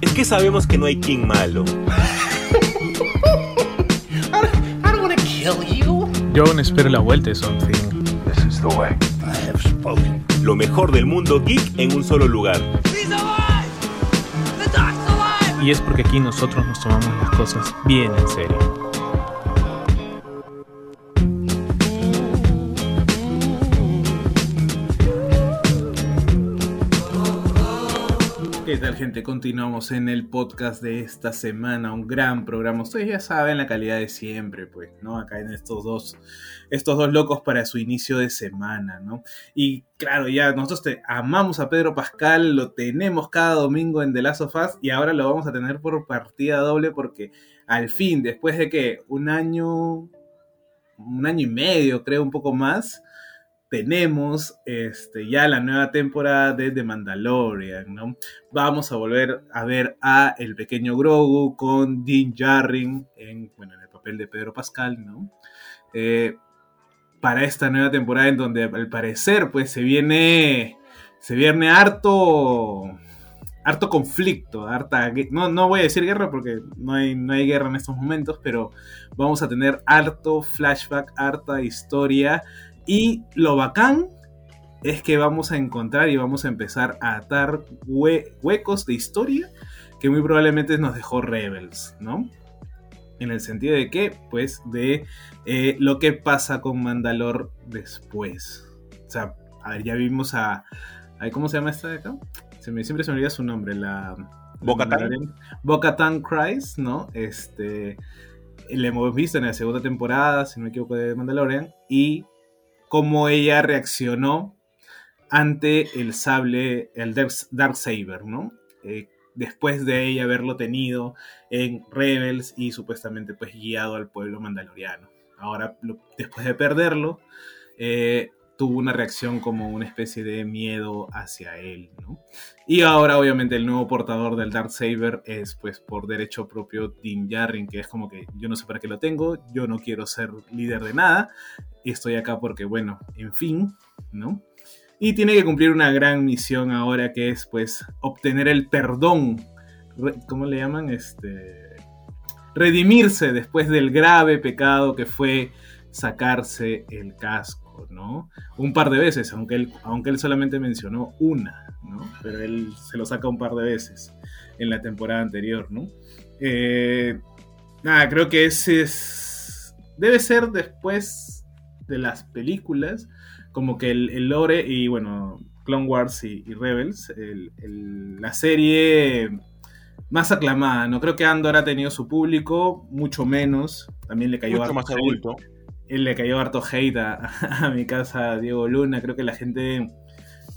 Es que sabemos que no hay King malo. Yo aún espero la vuelta de Something. This is the way. I have spoken. Lo mejor del mundo geek en un solo lugar. Y es porque aquí nosotros nos tomamos las cosas bien en serio. ¿Qué tal gente? Continuamos en el podcast de esta semana, un gran programa. Ustedes ya saben la calidad de siempre, pues, ¿no? Acá en estos dos, estos dos locos para su inicio de semana, ¿no? Y claro, ya nosotros te amamos a Pedro Pascal, lo tenemos cada domingo en The Last of Us y ahora lo vamos a tener por partida doble porque al fin, después de que un año, un año y medio, creo, un poco más, tenemos este, ya la nueva temporada de The Mandalorian, ¿no? Vamos a volver a ver a el pequeño Grogu con Dean Jarring en, bueno, en el papel de Pedro Pascal, ¿no? Eh, para esta nueva temporada en donde al parecer pues se viene se viene harto harto conflicto, harta no, no voy a decir guerra porque no hay, no hay guerra en estos momentos, pero vamos a tener harto flashback, harta historia y lo bacán es que vamos a encontrar y vamos a empezar a atar hue huecos de historia que muy probablemente nos dejó Rebels, ¿no? En el sentido de que, pues, de eh, lo que pasa con Mandalor después. O sea, a ver, ya vimos a... a ¿Cómo se llama esta de acá? Se me, siempre se me olvida su nombre, la... Boca-Tan. Boca-Tan Christ, ¿no? Este... Le hemos visto en la segunda temporada, si no me equivoco, de Mandalorian. Y cómo ella reaccionó ante el sable, el Dark Saber, ¿no? Eh, después de ella haberlo tenido en Rebels y supuestamente pues guiado al pueblo mandaloriano. Ahora, lo, después de perderlo, eh, tuvo una reacción como una especie de miedo hacia él, ¿no? Y ahora obviamente el nuevo portador del Dark Saber es pues por derecho propio Din Djarin, que es como que yo no sé para qué lo tengo, yo no quiero ser líder de nada, estoy acá porque bueno, en fin, ¿no? Y tiene que cumplir una gran misión ahora que es pues obtener el perdón, ¿cómo le llaman? Este redimirse después del grave pecado que fue sacarse el casco, ¿no? Un par de veces, aunque él, aunque él solamente mencionó una, ¿no? Pero él se lo saca un par de veces en la temporada anterior, ¿no? Eh, nada, creo que ese es... Debe ser después de las películas, como que el, el lore y bueno, Clone Wars y, y Rebels, el, el, la serie más aclamada, ¿no? Creo que Andor ha tenido su público, mucho menos, también le cayó mucho más adulto él le cayó harto hate a, a, mi casa Diego Luna. Creo que la gente,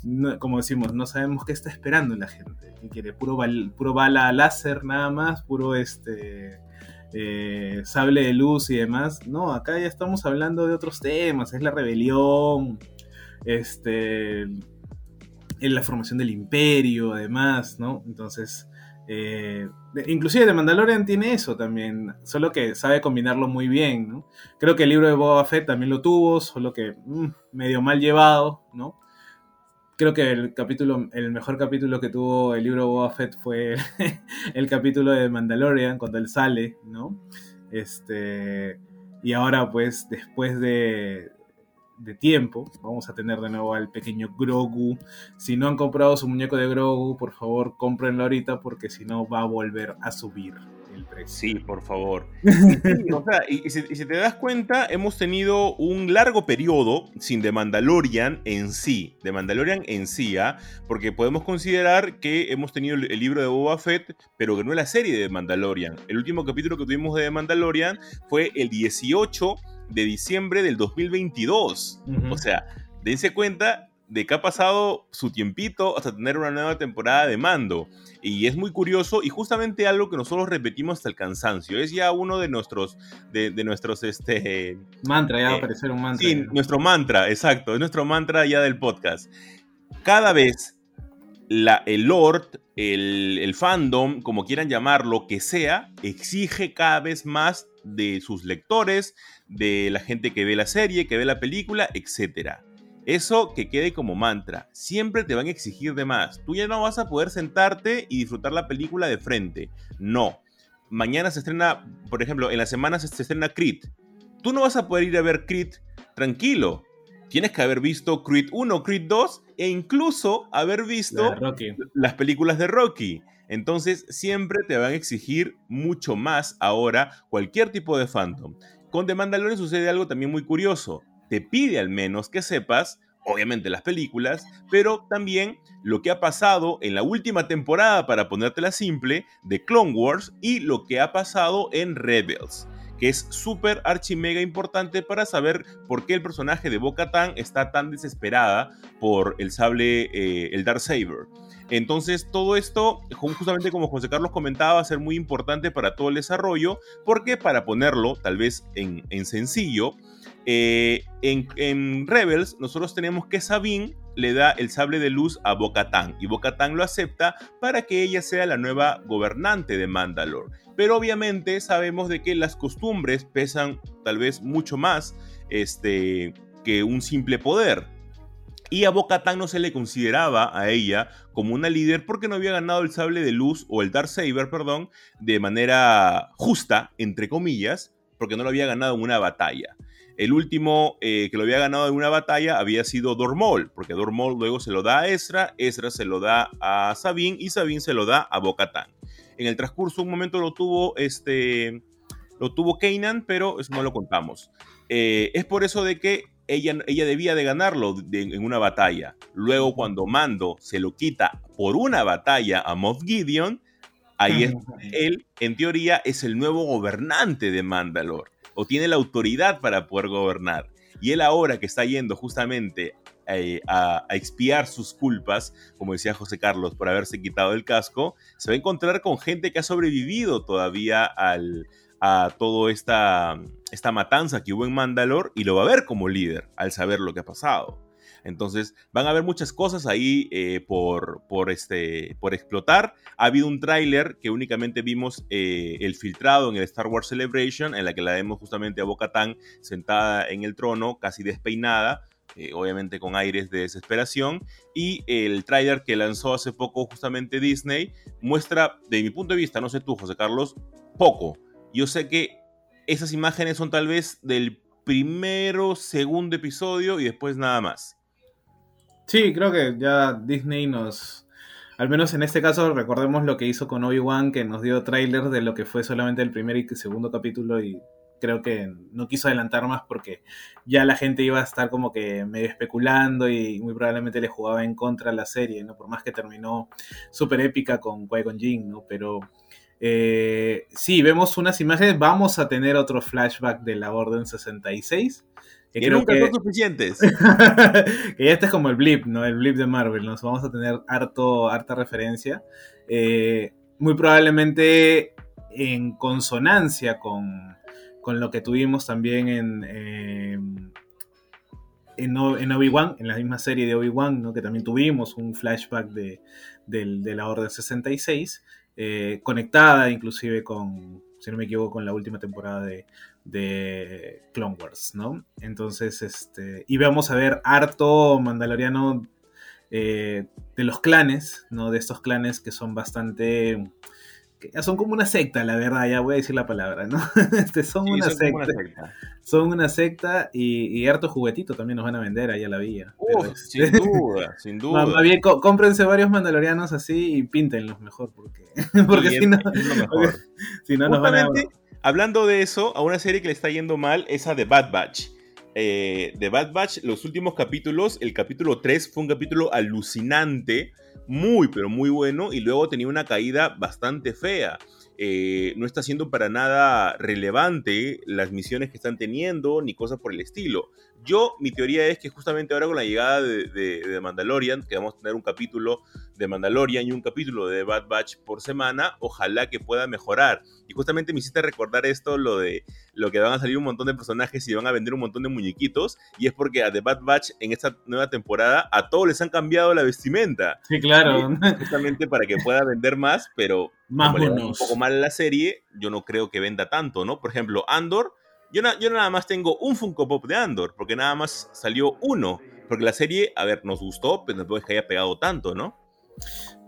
no, como decimos, no sabemos qué está esperando la gente. ¿Qué quiere? Puro, bal, puro bala láser nada más, puro este eh, sable de luz y demás. No, acá ya estamos hablando de otros temas. Es la rebelión, este, la formación del imperio, además, ¿no? Entonces... Eh, inclusive The Mandalorian tiene eso también, solo que sabe combinarlo muy bien, ¿no? Creo que el libro de Boba Fett también lo tuvo, solo que mmm, medio mal llevado, ¿no? Creo que el capítulo, el mejor capítulo que tuvo el libro Boba Fett fue el capítulo de Mandalorian, cuando él sale, ¿no? Este, y ahora pues después de, tiempo. Vamos a tener de nuevo al pequeño Grogu. Si no han comprado su muñeco de Grogu, por favor, cómprenlo ahorita porque si no va a volver a subir. Sí, por favor. Sí, o sea, y, y, si, y, si, te das cuenta, hemos tenido un largo periodo sin The Mandalorian en sí. The Mandalorian en sí, ¿ah? porque podemos considerar que hemos tenido el, el, libro de Boba Fett, pero que no es la serie de The Mandalorian. El último capítulo que tuvimos de The Mandalorian fue el 18 de diciembre del 2022. Uh -huh. O sea, dense cuenta de que ha pasado su tiempito hasta tener una nueva temporada de mando. Y es muy curioso y justamente algo que nosotros repetimos hasta el cansancio. Es ya uno de nuestros, de, de nuestros, este... Mantra, ya va a aparecer un mantra. Sí, ¿no? nuestro mantra, exacto. Es nuestro mantra ya del podcast. Cada vez la, el Lord, el, el, fandom, como quieran llamarlo, que sea, exige cada vez más de sus lectores, de la gente que ve la serie, que ve la película, etc. Eso que quede como mantra. Siempre te van a exigir de más. Tú ya no vas a poder sentarte y disfrutar la película de frente. No. Mañana se estrena, por ejemplo, en la semana se, se estrena Creed. tú no vas a poder ir a ver Creed tranquilo. Tienes que haber visto Creed 1, Creed 2 e incluso haber visto La las películas de Rocky. Entonces siempre te van a exigir mucho más ahora cualquier tipo de fandom. Con The Mandalorian sucede algo también muy curioso. Te pide al menos que sepas, obviamente las películas, pero también lo que ha pasado en la última temporada, para ponértela simple, de Clone Wars y lo que ha pasado en Rebels que es súper archi mega importante para saber por qué el personaje de Bo-Katan está tan desesperada por el sable, eh, el Darksaber. Entonces, todo esto, justamente como José Carlos comentaba, va a ser muy importante para todo el desarrollo, porque para ponerlo tal vez en, en sencillo, eh, en, Rebels nosotros tenemos que Sabine le da el sable de luz a Bo-Katan y Bo-Katan lo acepta para que ella sea la nueva gobernante de Mandalore. Pero obviamente sabemos de que las costumbres pesan tal vez mucho más este, que un simple poder. Y a Bo-Katan no se le consideraba a ella como una líder porque no había ganado el sable de luz o el Darksaber, perdón, de manera justa, entre comillas, porque no lo había ganado en una batalla. El último eh, que lo había ganado en una batalla había sido Dormol, porque Dormol luego se lo da a Ezra, Ezra se lo da a Sabine y Sabine se lo da a Bo-Katan. En el transcurso un momento lo tuvo este lo tuvo Kanan, pero eso no lo contamos. Eh, es por eso de que ella, ella debía de ganarlo de- en una batalla. Luego cuando Mando se lo quita por una batalla a Moff Gideon, ahí es él, en teoría, es el nuevo gobernante de Mandalore, o tiene la autoridad para poder gobernar. Y él ahora que está yendo justamente eh, a, expiar sus culpas, como decía José Carlos, por haberse quitado el casco, se va a encontrar con gente que ha sobrevivido todavía al, a toda esta, esta matanza que hubo en Mandalore y lo va a ver como líder al saber lo que ha pasado. Entonces van a haber muchas cosas ahí eh, por, por, este, por explotar. Ha habido un tráiler que únicamente vimos eh, el filtrado en el Star Wars Celebration, en la que la vemos justamente a Bo-Katan sentada en el trono, casi despeinada, eh, obviamente con aires de desesperación. Y el tráiler que lanzó hace poco justamente Disney muestra, de mi punto de vista, no sé tú, José Carlos, poco. Yo sé que esas imágenes son tal vez del primero, segundo episodio y después nada más. Sí, creo que ya Disney nos. Al menos en este caso, recordemos lo que hizo con Obi-Wan, que nos dio tráiler de lo que fue solamente el primer y segundo capítulo, y creo que no quiso adelantar más porque ya la gente iba a estar como que medio especulando y muy probablemente le jugaba en contra la serie, ¿no? Por más que terminó súper épica con Qui-Gon Jinn, ¿no? Pero eh, sí, vemos unas imágenes, vamos a tener otro flashback de la Orden 66. Que nunca que- son suficientes. que ya este es como el blip, ¿no? El blip de Marvel. Nos vamos a tener harto, harta referencia. Eh, muy probablemente en consonancia con, con lo que tuvimos también en, eh, en, Obi-Wan, en la misma serie de Obi-Wan, ¿no? que también tuvimos un flashback de, del- de la Orden 66, eh, conectada inclusive con, si no me equivoco, con la última temporada de, de Clone Wars, ¿no? Entonces, este, y vamos a ver harto mandaloriano eh, de los clanes, ¿no? De estos clanes que son bastante... que ya son como una secta, la verdad, ya voy a decir la palabra, ¿no? Este, son, Sí, una son secta, una secta. son una secta y, y harto juguetito también nos van a vender allá la vía. Uf, Pero, este, sin duda, sin duda. más, bien, có- cómprense varios mandalorianos así y píntenlos mejor, porque, porque si no, si no nos van a... Hablando de eso, a una serie que le está yendo mal es a The Bad Batch. Eh, The Bad Batch, los últimos capítulos, el capítulo 3 fue un capítulo alucinante, muy, pero muy bueno, y luego tenía una caída bastante fea. Eh, no está siendo para nada relevante las misiones que están teniendo, ni cosas por el estilo. Yo, mi teoría es que justamente ahora con la llegada de, de, de Mandalorian, que vamos a tener un capítulo de Mandalorian y un capítulo de Bad Batch por semana, ojalá que pueda mejorar. Y justamente me hiciste recordar esto, lo de lo que van a salir un montón de personajes y van a vender un montón de muñequitos, y es porque a The Bad Batch en esta nueva temporada a todos les han cambiado la vestimenta, Sí, claro. justamente para que pueda vender más, pero Más como le un poco mal la serie, yo no creo que venda tanto, ¿no? Por ejemplo, Andor, yo, yo nada más tengo un Funko Pop de Andor, porque nada más salió uno, porque la serie, a ver, nos gustó, pero tampoco es que haya pegado tanto, ¿no?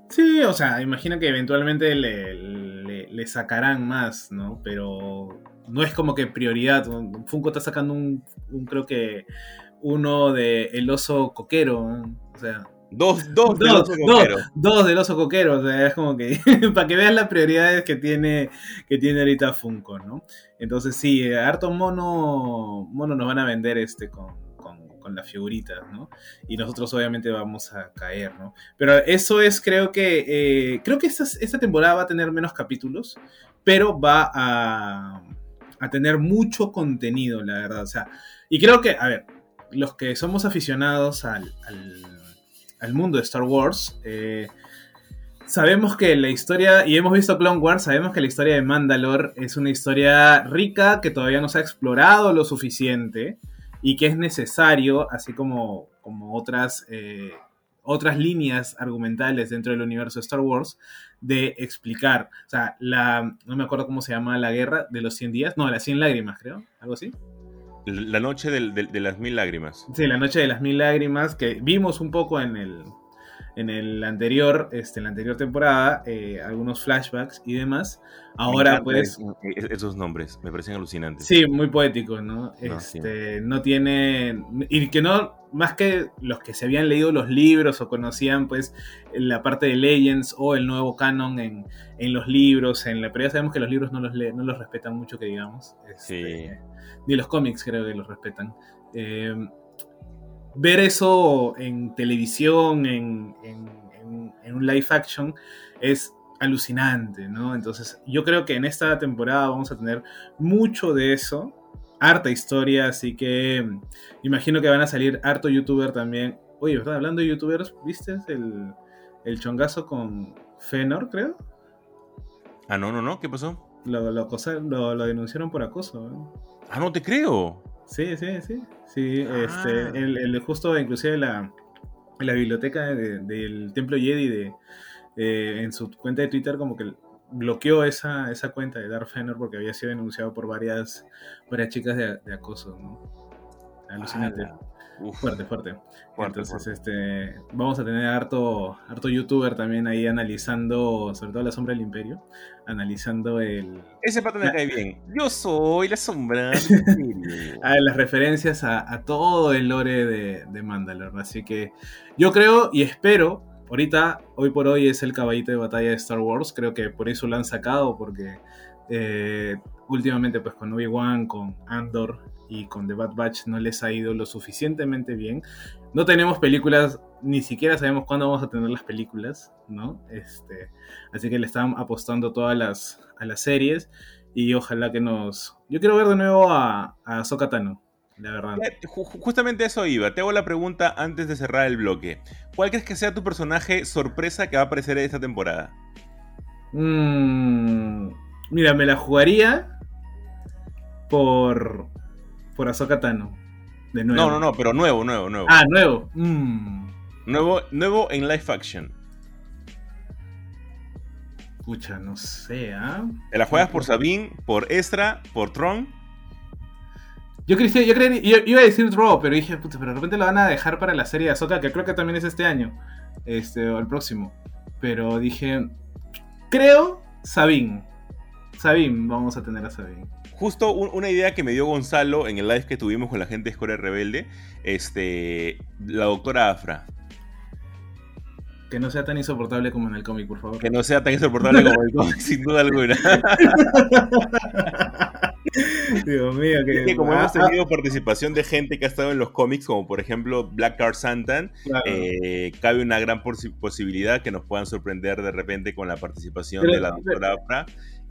Sí, o sea, imagino que eventualmente le, le- le sacarán más, ¿no? Pero no es como que prioridad. Funko está sacando un, un creo que uno de El Oso Coquero, ¿no? o sea... Dos, dos, del Dos, oso dos, coquero. dos del oso coquero, o sea, es como que para que veas las prioridades que tiene, que tiene ahorita Funko, ¿no? Entonces sí, eh, harto mono, mono nos van a vender este con, con, con las figuritas, ¿no? Y nosotros obviamente vamos a caer, ¿no? Pero eso es, creo que, eh, creo que esta, esta temporada va a tener menos capítulos, pero va a, a tener mucho contenido, la verdad, o sea, y creo que, a ver, los que somos aficionados al, al, al mundo de Star Wars, eh, sabemos que la historia, y hemos visto Clone Wars, sabemos que la historia de Mandalore es una historia rica que todavía no se ha explorado lo suficiente y que es necesario, así como, como otras, eh, otras líneas argumentales dentro del universo de Star Wars, de explicar. O sea, la, no me acuerdo cómo se llama la guerra de los 100 días, no, las 100 lágrimas, creo, algo así. La noche del- de las mil lágrimas. Sí, la noche de las mil lágrimas, que vimos un poco en el, en el anterior, este, en la anterior temporada, eh, algunos flashbacks y demás. Ahora, pues, es- esos nombres, me parecen alucinantes. sí, muy poético, ¿no? No, Este, no tiene, y que no, más que los que se habían leído los libros o conocían, pues, la parte de Legends o el nuevo canon en, en los libros, en la, pero ya sabemos que los libros no los, lee- no los respetan mucho, que digamos. Este, Ni los cómics creo que los respetan. Eh, ver eso en televisión, en, en- en- en un live action, es alucinante, ¿no? Entonces, yo creo que en esta temporada vamos a tener mucho de eso, harta historia, así que mm, imagino que van a salir harto youtuber también. Oye, ¿verdad? Hablando de youtubers, ¿viste el, el chongazo con Fenor, creo? Ah, no, no, no, ¿qué pasó? Lo, lo, acosa- lo- lo denunciaron por acoso, ¿no? Ah, no te creo. Sí, sí, sí. Sí, Ah. este, el, el- justo inclusive la, la biblioteca de- del Templo Jedi de, de- en su cuenta de Twitter como que bloqueó esa, esa cuenta de Darth Fenor porque había sido denunciado por varias, varias chicas de, de acoso, ¿no? Alucinante. Uf, Fuerte, fuerte. fuerte, Entonces, fuerte. este, vamos a tener harto, harto youtuber también ahí analizando, sobre todo la sombra del imperio, analizando el, Ese pato me cae bien. Yo soy la sombra. del imperio. a las referencias a, a todo el lore de, de Mandalore. Así que yo creo y espero, ahorita, hoy por hoy es el caballito de batalla de Star Wars, creo que por eso lo han sacado, porque eh, últimamente pues con Obi-Wan, con Andor y con The Bad Batch no les ha ido lo suficientemente bien. No tenemos películas, ni siquiera sabemos cuándo vamos a tener las películas, ¿no? Este, así que le están apostando todas las, a las series y ojalá que nos... Yo quiero ver de nuevo a, a Ahsoka Tano, la verdad. Eh, ju- ju- Justamente eso iba. Te hago la pregunta antes de cerrar el bloque. ¿Cuál crees que sea tu personaje sorpresa que va a aparecer en esta temporada? Mm, mira, me la jugaría por por Ahsoka Tano. De nuevo. No, no, no, pero nuevo, nuevo, nuevo. Ah, nuevo. Mm, Nuevo, nuevo en live action. pucha, no sé, ¿ah? Te la juegas por Sabine, por Ezra, por Tron. Yo, creí- yo, creí- yo iba a decir Draw, pero dije, puta, pero de repente lo van a dejar para la serie de Ahsoka, que creo que también es este año. Este, o el próximo. Pero dije, creo Sabine. Sabine, vamos a tener a Sabine. Justo un- una idea que me dio Gonzalo en el live que tuvimos con la gente de Escoria Rebelde. Este. La doctora Afra. Que no sea tan insoportable como en el cómic, por favor. Que no sea tan insoportable como el cómic, sin duda alguna. Dios mío, que, Es que como ah, hemos tenido participación de gente que ha estado en los cómics, como por ejemplo Black Card Santan, claro. eh, cabe una gran posi- posibilidad que nos puedan sorprender de repente con la participación Pero- de la doctora Afra.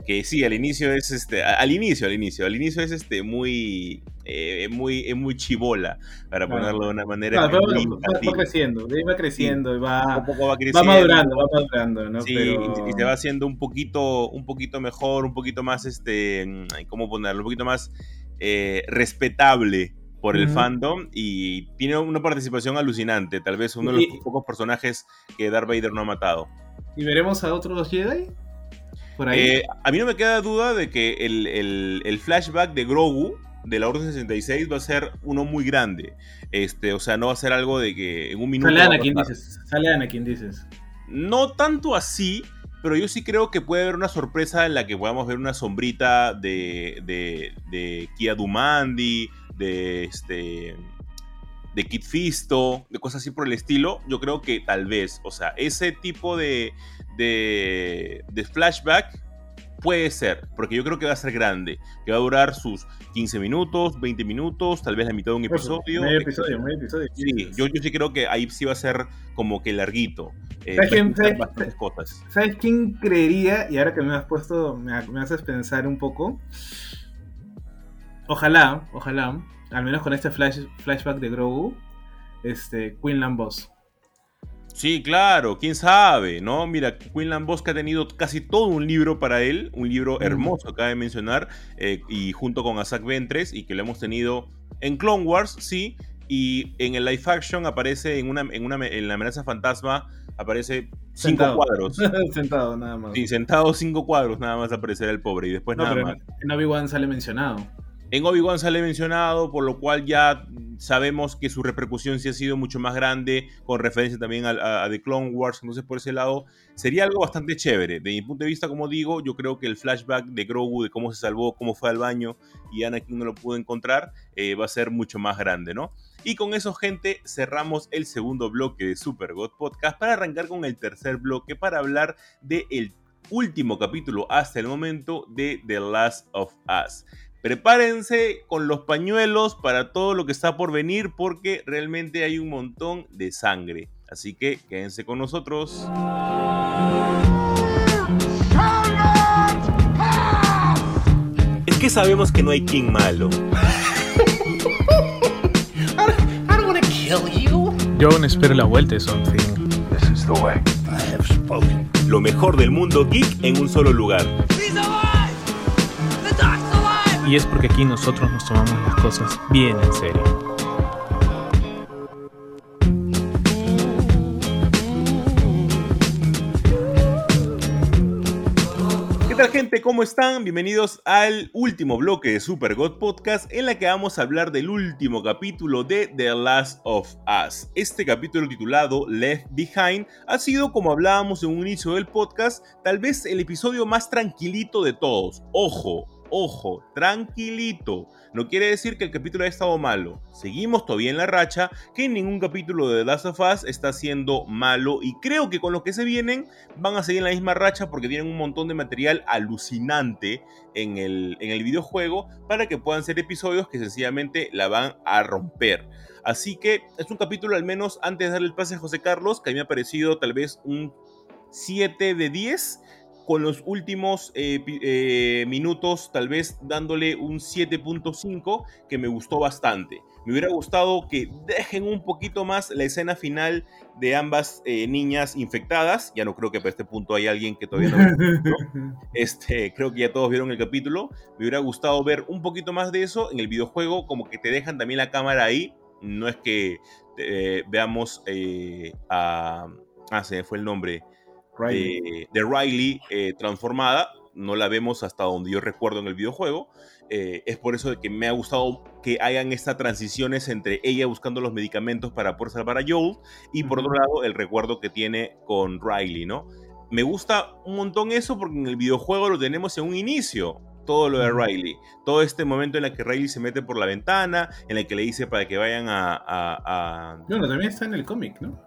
Que sí, al inicio es este. Al inicio, al inicio. Al inicio es este muy. eh, muy, es muy chivola. Para Claro. ponerlo de una manera. Muy va, va- creciendo, va creciendo, Poco va, va va madurando, va madurando, ¿no? Sí, Pero- y, y se va haciendo un poquito, un poquito mejor, un poquito más, este, mm, ¿cómo ponerlo? Un poquito más eh, respetable por el fandom y tiene una participación alucinante, tal vez uno de los Y- pocos personajes que Darth Vader no ha matado. ¿Y veremos a otros Jedi? Por ahí. Eh, a mí no me queda duda de que el, el- el flashback de Grogu de la Orden 66 va a ser uno muy grande. Este, o sea, no va a ser algo de que en un minuto... Sale va a Anakin, pasar. dices. Sale Anakin, dices. No tanto así, pero yo sí creo que puede haber una sorpresa en la que podamos ver una sombrita de, de, de Kia Dumandi, de este de Kid Fisto, de cosas así por el estilo, yo creo que tal vez, o sea, ese tipo de, de, de flashback puede ser, porque yo creo que va a ser grande, que va a durar sus 15 minutos, 20 minutos, tal vez la mitad de un episodio. Medio episodio, medio episodio. Sí, yo, yo sí creo que ahí sí va a ser como que larguito. Eh, ¿Sabes quién- sabes- bastantes cosas. ¿Sabes quién creería? Y ahora que me has puesto, me, me haces pensar un poco. Ojalá, ojalá, al menos con este flash, flashback de Grogu, este, Quinlan Boss. Sí, claro, quién sabe, ¿no? Mira, Quinlan Bosque ha tenido casi todo un libro para él, un libro Mm. hermoso, cabe mencionar, eh, y junto con Asak Ventres, y que lo hemos tenido en Clone Wars, sí, y en el live action aparece en, una, en, una, en la amenaza fantasma, aparece cinco cuadros. Sentado, nada más. Sí, sentado cinco cuadros, nada más aparecerá el pobre, y después no, nada pero más. en Obi-Wan sale mencionado. En Obi-Wan sale mencionado, por lo cual ya sabemos que su repercusión sí ha sido mucho más grande, con referencia también a, The Clone Wars, entonces por ese lado sería algo bastante chévere. De mi punto de vista, como digo, yo creo que el flashback de Grogu, de cómo se salvó, cómo fue al baño y Anakin no lo pudo encontrar, eh, va a ser mucho más grande, ¿no? Y con eso, gente, cerramos el segundo bloque de Super God Podcast para arrancar con el tercer bloque para hablar del último capítulo hasta el momento de The Last of Us. Prepárense con los pañuelos para todo lo que está por venir porque realmente hay un montón de sangre. Así que quédense con nosotros. Es que sabemos que no hay King malo. Yo aún espero la vuelta de Something. This is the way. I have spoken. Lo mejor del mundo geek en un solo lugar. Y es porque aquí nosotros nos tomamos las cosas bien en serio. ¿Qué tal gente? ¿Cómo están? Bienvenidos al último bloque de Super God Podcast en la que vamos a hablar del último capítulo de The Last of Us. Este capítulo titulado Left Behind ha sido, como hablábamos en un inicio del podcast, tal vez el episodio más tranquilito de todos. Ojo, ojo, tranquilito. No quiere decir que el capítulo haya estado malo. Seguimos todavía en la racha, que ningún capítulo de The Last of Us está siendo malo y creo que con lo que se vienen van a seguir en la misma racha porque tienen un montón de material alucinante en el, en el videojuego para que puedan ser episodios que sencillamente la van a romper. Así que es un capítulo al menos antes de darle el pase a José Carlos que a mí me ha parecido tal vez un 7 de 10 con los últimos eh, eh, minutos tal vez dándole un 7.5 que me gustó bastante. Me hubiera gustado que dejen un poquito más la escena final de ambas eh, niñas infectadas. Ya no creo que para este punto hay alguien que todavía no... Este, creo que ya todos vieron el capítulo. Me hubiera gustado ver un poquito más de eso. En el videojuego como que te dejan también la cámara ahí. No es que veamos a... Ah, se me fue el nombre Riley. de, de Riley eh, transformada. No la vemos hasta donde yo recuerdo en el videojuego. Eh, es por eso de que me ha gustado que hagan estas transiciones entre ella buscando los medicamentos para poder salvar a Joel y por otro lado el recuerdo que tiene con Riley, ¿no? Me gusta un montón eso porque en el videojuego lo tenemos en un inicio. Todo lo de. Riley. Todo este momento en el que Riley se mete por la ventana, en el que le dice para que vayan a- a- a Bueno, también está en el cómic, ¿no?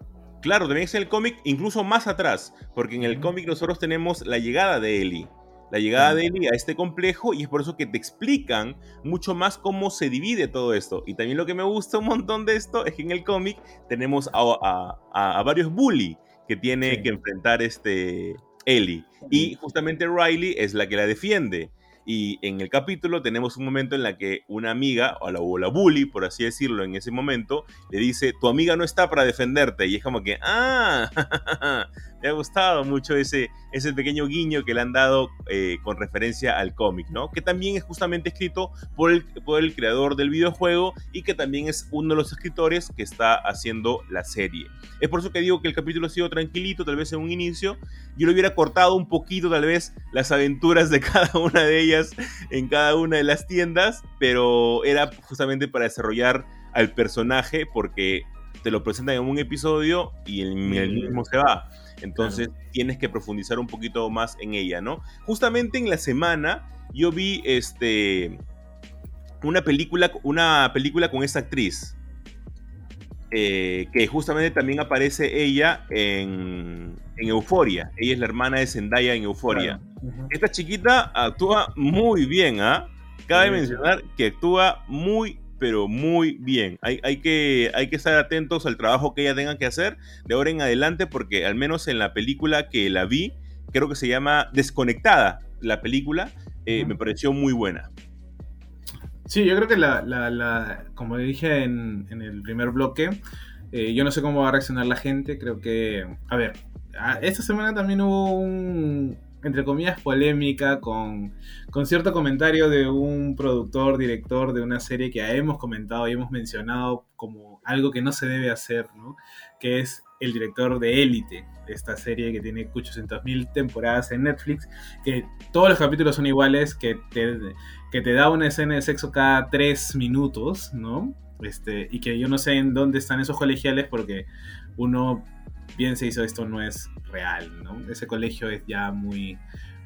Claro, también es en el cómic, incluso más atrás, porque en el cómic nosotros tenemos la llegada de Ellie. La llegada de Ellie a este complejo y es por eso que te explican mucho más cómo se divide todo esto. Y también lo que me gusta un montón de esto es que en el cómic tenemos a, a- a- a varios bully que tiene Sí. que enfrentar este Ellie. Y justamente Riley es la que la defiende. Y en el capítulo tenemos un momento en la que una amiga, o la, o la bully, por así decirlo, en ese momento, le dice, tu amiga no está para defenderte. Y es como que, ah, me ha gustado mucho ese, ese pequeño guiño que le han dado eh, con referencia al cómic, ¿no? Que también es justamente escrito por el, por el creador del videojuego y que también es uno de los escritores que está haciendo la serie. Es por eso que digo que el capítulo ha sido tranquilito, tal vez en un inicio. Yo le hubiera cortado un poquito, tal vez, las aventuras de cada una de ellas en cada una de las tiendas, pero era justamente para desarrollar al personaje porque te lo presentan en un episodio y en el mismo se va. Entonces tienes que profundizar un poquito más en ella, ¿no? Justamente en la semana yo vi este una película, una película con esta actriz. eh, que justamente también aparece ella en, en Euforia. Ella es la hermana de Zendaya en Euforia. Esta chiquita actúa muy bien, ¿ah? Cabe sí. mencionar que actúa muy, pero muy bien. Hay, hay, que, hay que estar atentos al trabajo que ella tenga que hacer de ahora en adelante, porque al menos en la película que la vi, creo que se llama Desconectada, la película, eh, me pareció muy buena. Sí, yo creo que la, la- la- como dije en, en el primer bloque, eh, yo no sé cómo va a reaccionar la gente, creo que, a ver, esta semana también hubo un, entre comillas, polémica con, con cierto comentario de un productor, director de una serie que hemos comentado y hemos mencionado como algo que no se debe hacer, ¿no? Que es el director de Élite, esta serie que tiene 800.000 temporadas en Netflix, que todos los capítulos son iguales, que te, que te da una escena de sexo cada tres minutos, ¿no? Este, y que yo no sé en dónde están esos colegiales porque uno piensa y dice esto no es real, ¿no? Ese colegio es ya muy,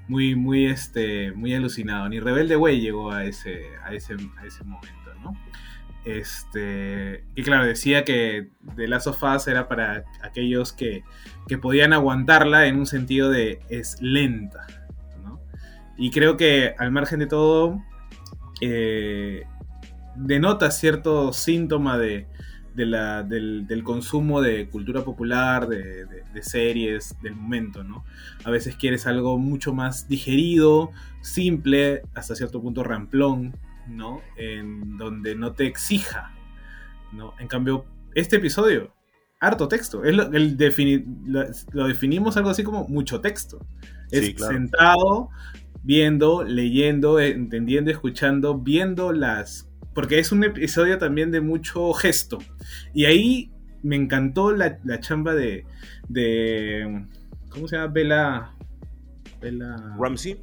muy, muy, este, muy alucinado. Ni Rebelde Way llegó a ese, a ese, a ese momento, ¿no? Este, y claro, decía que The Last of Us era para aquellos que, que podían aguantarla en un sentido de es lenta, ¿no? Y creo que al margen de todo, eh, denota cierto síntoma de, de la- del, del consumo de cultura popular, de, de- de series del momento, ¿no? A veces quieres algo mucho más digerido, simple, hasta cierto punto ramplón, ¿no? En donde no te exija, ¿no? En cambio, este episodio, harto texto, es lo, el defini- lo, lo definimos algo así como mucho texto. Es Sí, claro. sentado, viendo, leyendo, entendiendo, escuchando, viendo las... Porque es un episodio también de mucho gesto. Y ahí me encantó la, la chamba de, de... ¿Cómo se llama? Bella... Bella... Ramsey,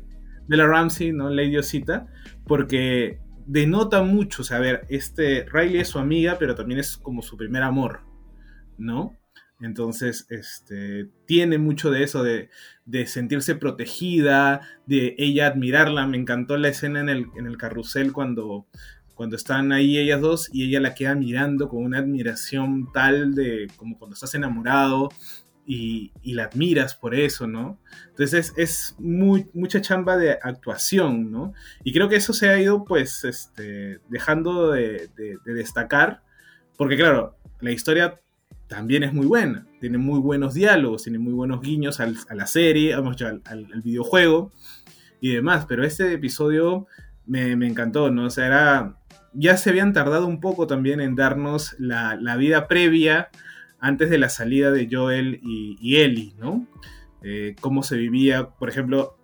Bella Ramsey, ¿no? Lady Osita, porque denota mucho, o sea, a ver, este Riley es su amiga, pero también es como su primer amor, ¿no? Entonces, este, tiene mucho de eso, de, de sentirse protegida, de ella admirarla. Me encantó la escena en el, en el carrusel cuando, cuando están ahí ellas dos y ella la queda mirando con una admiración tal de como cuando estás enamorado y, y la admiras por eso, ¿no? Entonces es, mucha chamba de actuación, ¿no? Y creo que eso se ha ido pues este, dejando de, de- de destacar, porque claro, la historia también es muy buena, tiene muy buenos diálogos, tiene muy buenos guiños a la serie, al, al- al videojuego y demás, pero este episodio me, me encantó, ¿no? O sea, era, ya se habían tardado un poco también en darnos la, la vida previa antes de la salida de Joel y, y Ellie, ¿no? Eh, cómo se vivía, por ejemplo,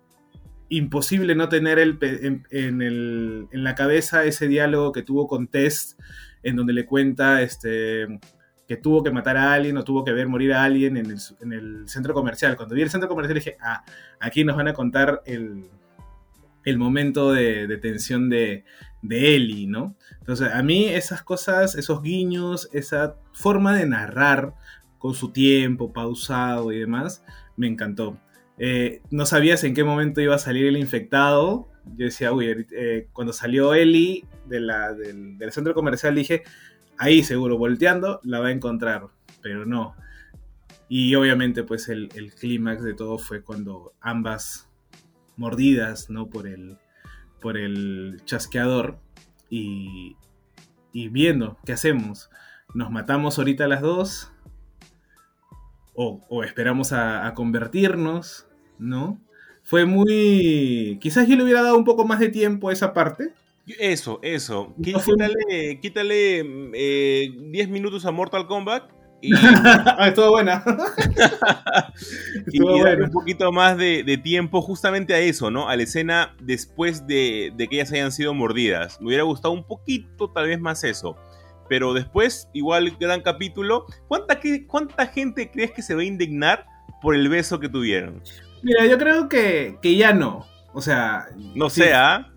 imposible no tener el, en, en el- en la cabeza ese diálogo que tuvo con Tess, en donde le cuenta este, que tuvo que matar a alguien o tuvo que ver morir a alguien en el, en el centro comercial. Cuando vi el centro comercial dije, ah, aquí nos van a contar el, el momento de, de tensión de, de Ellie, ¿no? Entonces, a mí esas cosas, esos guiños, esa forma de narrar con su tiempo, pausado y demás, me encantó. Eh, no sabías en qué momento iba a salir el infectado. Yo decía, uy, eh, cuando salió del, del centro comercial dije, ahí seguro, volteando, la va a encontrar, pero no. Y obviamente pues el, el clímax de todo fue cuando ambas mordidas, ¿no? Por el, por el chasqueador y, y viendo qué hacemos. ¿Nos matamos ahorita las dos? O, o esperamos a, a convertirnos, ¿no? Fue muy... Quizás yo le hubiera dado un poco más de tiempo a esa parte. Eso, eso. No Quítale, quítale mm, eh, 10 minutos a Mortal Kombat y, ah, estuvo buena. y- Estuvo buena. un poquito más de, de tiempo justamente a eso, ¿no? A la escena después de, de que ellas hayan sido mordidas. Me hubiera gustado un poquito, tal vez más eso. Pero después, igual, gran capítulo. ¿Cuánta, que- ¿Cuánta gente crees que se va a indignar por el beso que tuvieron? Mira, yo creo que, que ya no. O sea, No sí, sé, ¿ah?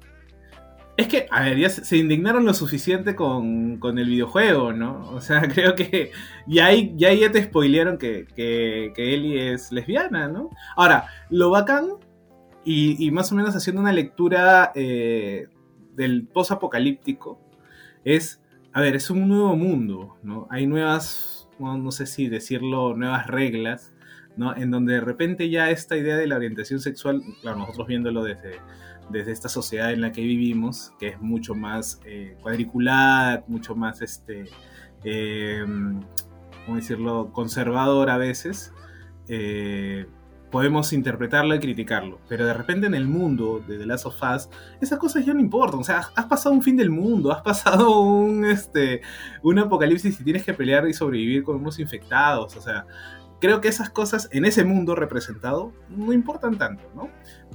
Es que, a ver, ya se, indignaron lo suficiente con, con el videojuego, ¿no? O sea, creo que ya, ahí ya te spoilearon que, que, que Ellie es lesbiana, ¿no? Ahora, lo bacán, y, y más o menos haciendo una lectura eh, del post-apocalíptico, es, a ver, es un nuevo mundo, ¿no? Hay nuevas, no, no sé si decirlo, nuevas reglas, ¿no? En donde de repente ya esta idea de la orientación sexual, claro, nosotros viéndolo desde, desde esta sociedad en la que vivimos, que es mucho más eh, cuadriculada, mucho más, este, eh, ¿cómo decirlo?, conservador a veces, eh, podemos interpretarlo y criticarlo. Pero de repente en el mundo de The Last of Us, esas cosas ya no importan. O sea, has pasado un fin del mundo, has pasado un, este, un apocalipsis y tienes que pelear y sobrevivir con unos infectados. O sea, creo que esas cosas en ese mundo representado no importan tanto, ¿no?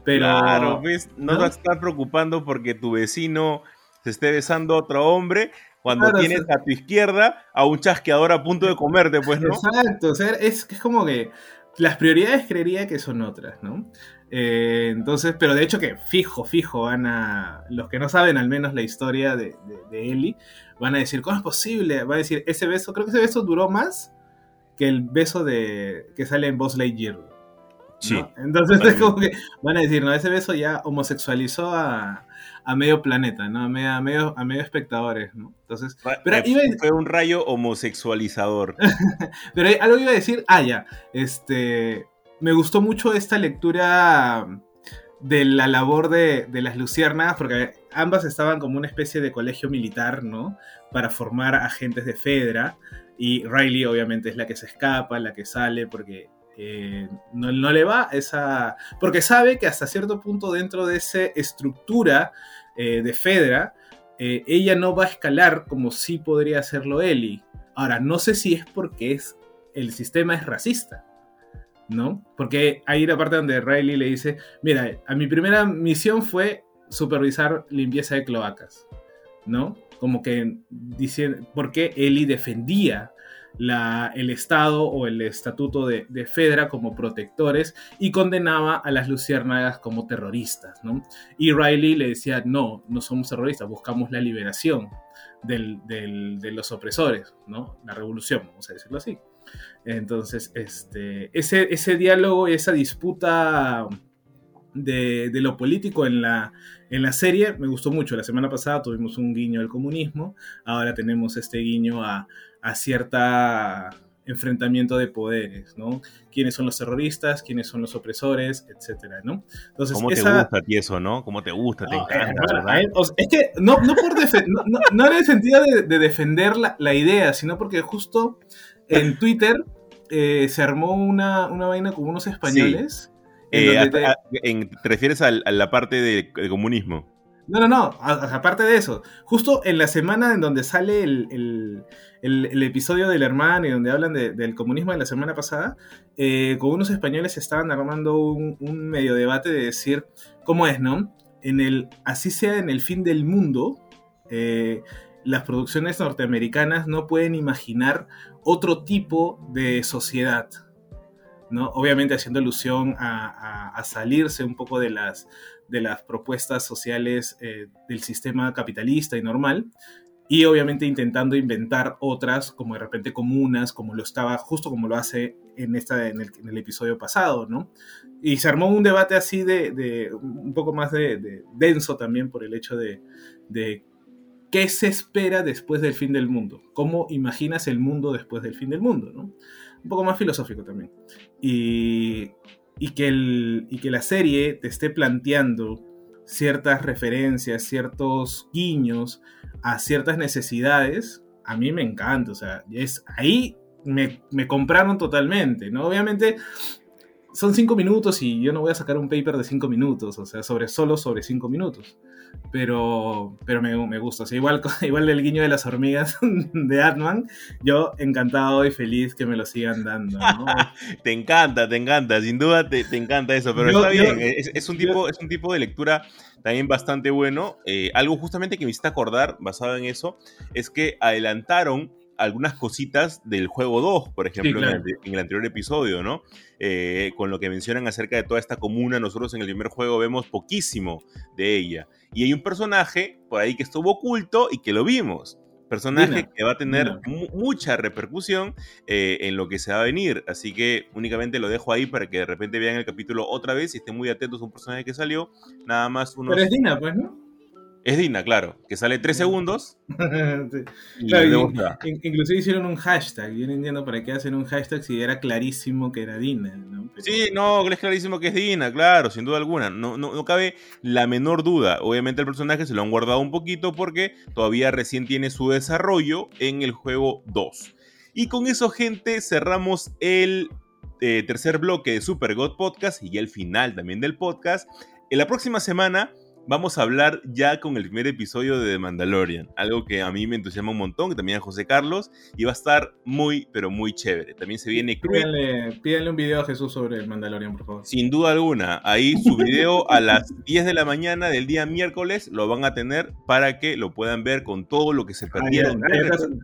Pero, claro, pues, no, ¿no? te estás preocupando porque tu vecino se esté besando a otro hombre cuando claro, tienes a tu izquierda a un chasqueador a punto de comerte, pues, ¿no? Exacto, o sea, es, es como que las prioridades creería que son otras, ¿no? Eh, entonces, pero de hecho que fijo, fijo, van a, los que no saben al menos la historia de, de, de Ellie, van a decir, ¿cómo es posible? Va a decir, ese beso, creo que ese beso duró más que el beso de que sale en Boss Lightyear. ¿No? Sí. Entonces es como que van a decir, no, ese beso ya homosexualizó a, a medio planeta, ¿no? A medio, a medio, a medio espectadores, ¿no? Entonces, pero iba a... fue un rayo homosexualizador. pero algo iba a decir, ah, ya, este, me gustó mucho esta lectura de la labor de, de las luciérnagas, porque ambas estaban como una especie de colegio militar, ¿no? Para formar agentes de Fedra. Y Riley obviamente es la que se escapa, la que sale, porque eh, no, le va esa... Porque sabe que hasta cierto punto dentro de esa estructura eh, de Fedra, eh, ella no va a escalar como sí podría hacerlo Ellie. Ahora, no sé si es porque es, el sistema es racista. ¿No? Porque hay una parte donde Riley le dice, mira, a mi primera misión fue supervisar limpieza de cloacas, ¿no? Como que dicen, porque Ellie defendía la, el Estado o el estatuto de, Fedra como protectores y condenaba a las luciérnagas como terroristas, ¿no? Y Riley le decía, no, no somos terroristas, buscamos la liberación de los opresores, ¿no? La revolución, vamos a decirlo así. Entonces, este, ese, ese diálogo y esa disputa de, de, lo político en la, en la serie me gustó mucho. La semana pasada tuvimos un guiño al comunismo, ahora tenemos este guiño a, a cierta enfrentamiento de poderes, ¿no? ¿Quiénes son los terroristas? ¿Quiénes son los opresores? Etcétera, ¿no? Entonces, ¿Cómo esa... te gusta a ti eso, no? ¿Cómo te gusta? ¿Te no, encanta? O sea, es que no, no, por no, no, no, en el sentido de, de defender la, la, idea, sino porque justo en Twitter eh, se armó una, una vaina con unos españoles. Sí. Eh, te... A, en, ¿Te refieres a, la parte de, de comunismo? No, no, no, aparte de eso, justo en la semana en donde sale el, el, el, episodio del hermano y donde hablan de, del comunismo de la semana pasada, eh, con unos españoles estaban armando un, un, medio debate de decir, ¿cómo es, no? En el, así sea en el fin del mundo, eh, las producciones norteamericanas no pueden imaginar otro tipo de sociedad, ¿no? Obviamente haciendo alusión a, a, a salirse un poco de las de las propuestas sociales eh, del sistema capitalista y normal, y obviamente intentando inventar otras, como de repente comunas, como lo estaba, justo como lo hace en, esta, en, el, episodio pasado, ¿no? Y se armó un debate así de, de un poco más de, de, denso también por el hecho de, de qué se espera después del fin del mundo, cómo imaginas el mundo después del fin del mundo, ¿no? Un poco más filosófico también. Y y que, el, y que la serie te esté planteando ciertas referencias, ciertos guiños a ciertas necesidades, a mí me encanta. O sea, es, ahí me, me compraron totalmente, ¿no? Obviamente son cinco minutos y yo no voy a sacar un paper de cinco minutos, o sea, sobre, solo sobre cinco minutos. Pero, pero me, me gusta. O sea, igual, igual el guiño de las hormigas de Atman, yo encantado y feliz que me lo sigan dando. ¿no? te encanta, te encanta, sin duda te, te encanta eso, pero yo, está bien. Yo, es, es, un tipo, es un tipo de lectura también bastante bueno. Eh, algo justamente que me hiciste acordar, basado en eso, es que adelantaron algunas cositas del juego 2, por ejemplo, sí, claro. en, el, en, el, anterior episodio, ¿no? Eh, con lo que mencionan acerca de toda esta comuna, nosotros en el primer juego vemos poquísimo de ella. Y hay un personaje por ahí que estuvo oculto y que lo vimos. Personaje Dina, que va a tener mu- mucha repercusión eh, en lo que se va a venir. Así que únicamente lo dejo ahí para que de repente vean el capítulo otra vez y estén muy atentos a un personaje que salió. Nada más unos... Pero es Dina, pues, ¿no? Es Dina, claro, que sale tres segundos Sí. y Claro, luego y- se va. in- inclusive hicieron un hashtag. Yo no entiendo para qué hacen un hashtag si era clarísimo que era Dina. ¿no? Pero- Sí, no, es clarísimo que es Dina, claro, sin duda alguna. No, no, no cabe la menor duda. Obviamente el personaje se lo han guardado un poquito porque todavía recién tiene su desarrollo en el juego 2. Y con eso, gente, cerramos el eh, tercer bloque de Super God Podcast y ya el final también del podcast. En la próxima semana vamos a hablar ya con el primer episodio de The Mandalorian. Algo que a mí me entusiasma un montón, que también a José Carlos. Y va a estar muy, pero muy chévere. También se viene Creed. Pídanle, pídanle un video a Jesús sobre el Mandalorian, por favor. Sin duda alguna, ahí su video a las 10 de la mañana del día miércoles lo van a tener para que lo puedan ver con todo lo que se perdieron.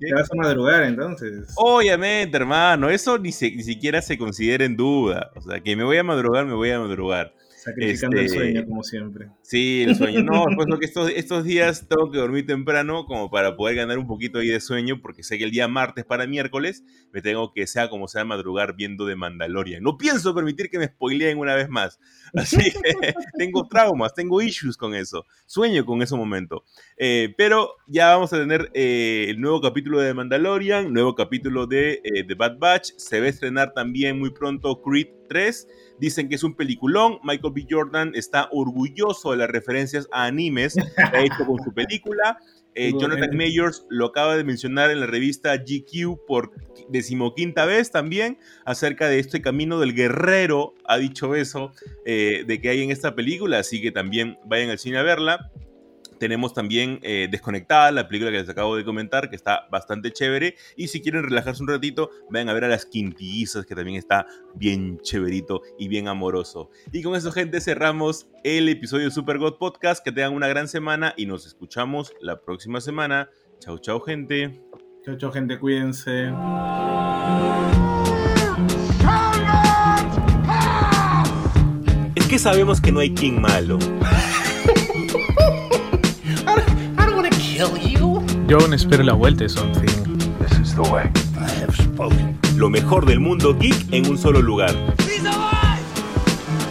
te vas a madrugar entonces. Obviamente, hermano, eso ni, se- ni siquiera se considera en duda. O sea, que me voy a madrugar, me voy a madrugar. Sacrificando este- el sueño, como siempre. Sí, el sueño. No, pues porque estos, estos días tengo que dormir temprano como para poder ganar un poquito ahí de sueño, porque sé que el día martes para miércoles me tengo que, sea como sea, madrugar viendo de Mandalorian. No pienso permitir que me spoileen una vez más. Así que tengo traumas, tengo issues con eso. Sueño con ese momento. Eh, pero ya vamos a tener eh, el nuevo capítulo de Mandalorian, nuevo capítulo de eh, The Bad Batch. Se va a estrenar también muy pronto Creed 3. Dicen que es un peliculón. Michael B. Jordan está orgulloso de las referencias a animes que ha hecho con su película. Eh, Jonathan Mayors lo acaba de mencionar en la revista GQ por decimoquinta vez también acerca de este camino del guerrero. Ha dicho eso eh, de que hay en esta película, así que también vayan al cine a verla. Tenemos también eh, Desconectada, la película que les acabo de comentar, que está bastante chévere. Y si quieren relajarse un ratito, vayan a ver a las quintillizas, que también está bien chéverito y bien amoroso. Y con eso, gente, cerramos el episodio de Super God Podcast. Que tengan una gran semana y nos escuchamos la próxima semana. Chau, chau, gente. Chau, chau, gente, cuídense. Es que sabemos que no hay quien malo. Yo aún espero la vuelta de Something. This is the way. I have spoken. Lo mejor del mundo geek en un solo lugar. He's alive!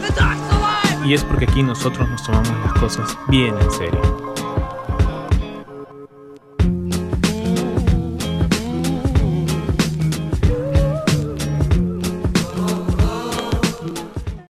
The alive! Y es porque aquí nosotros nos tomamos las cosas bien en serio.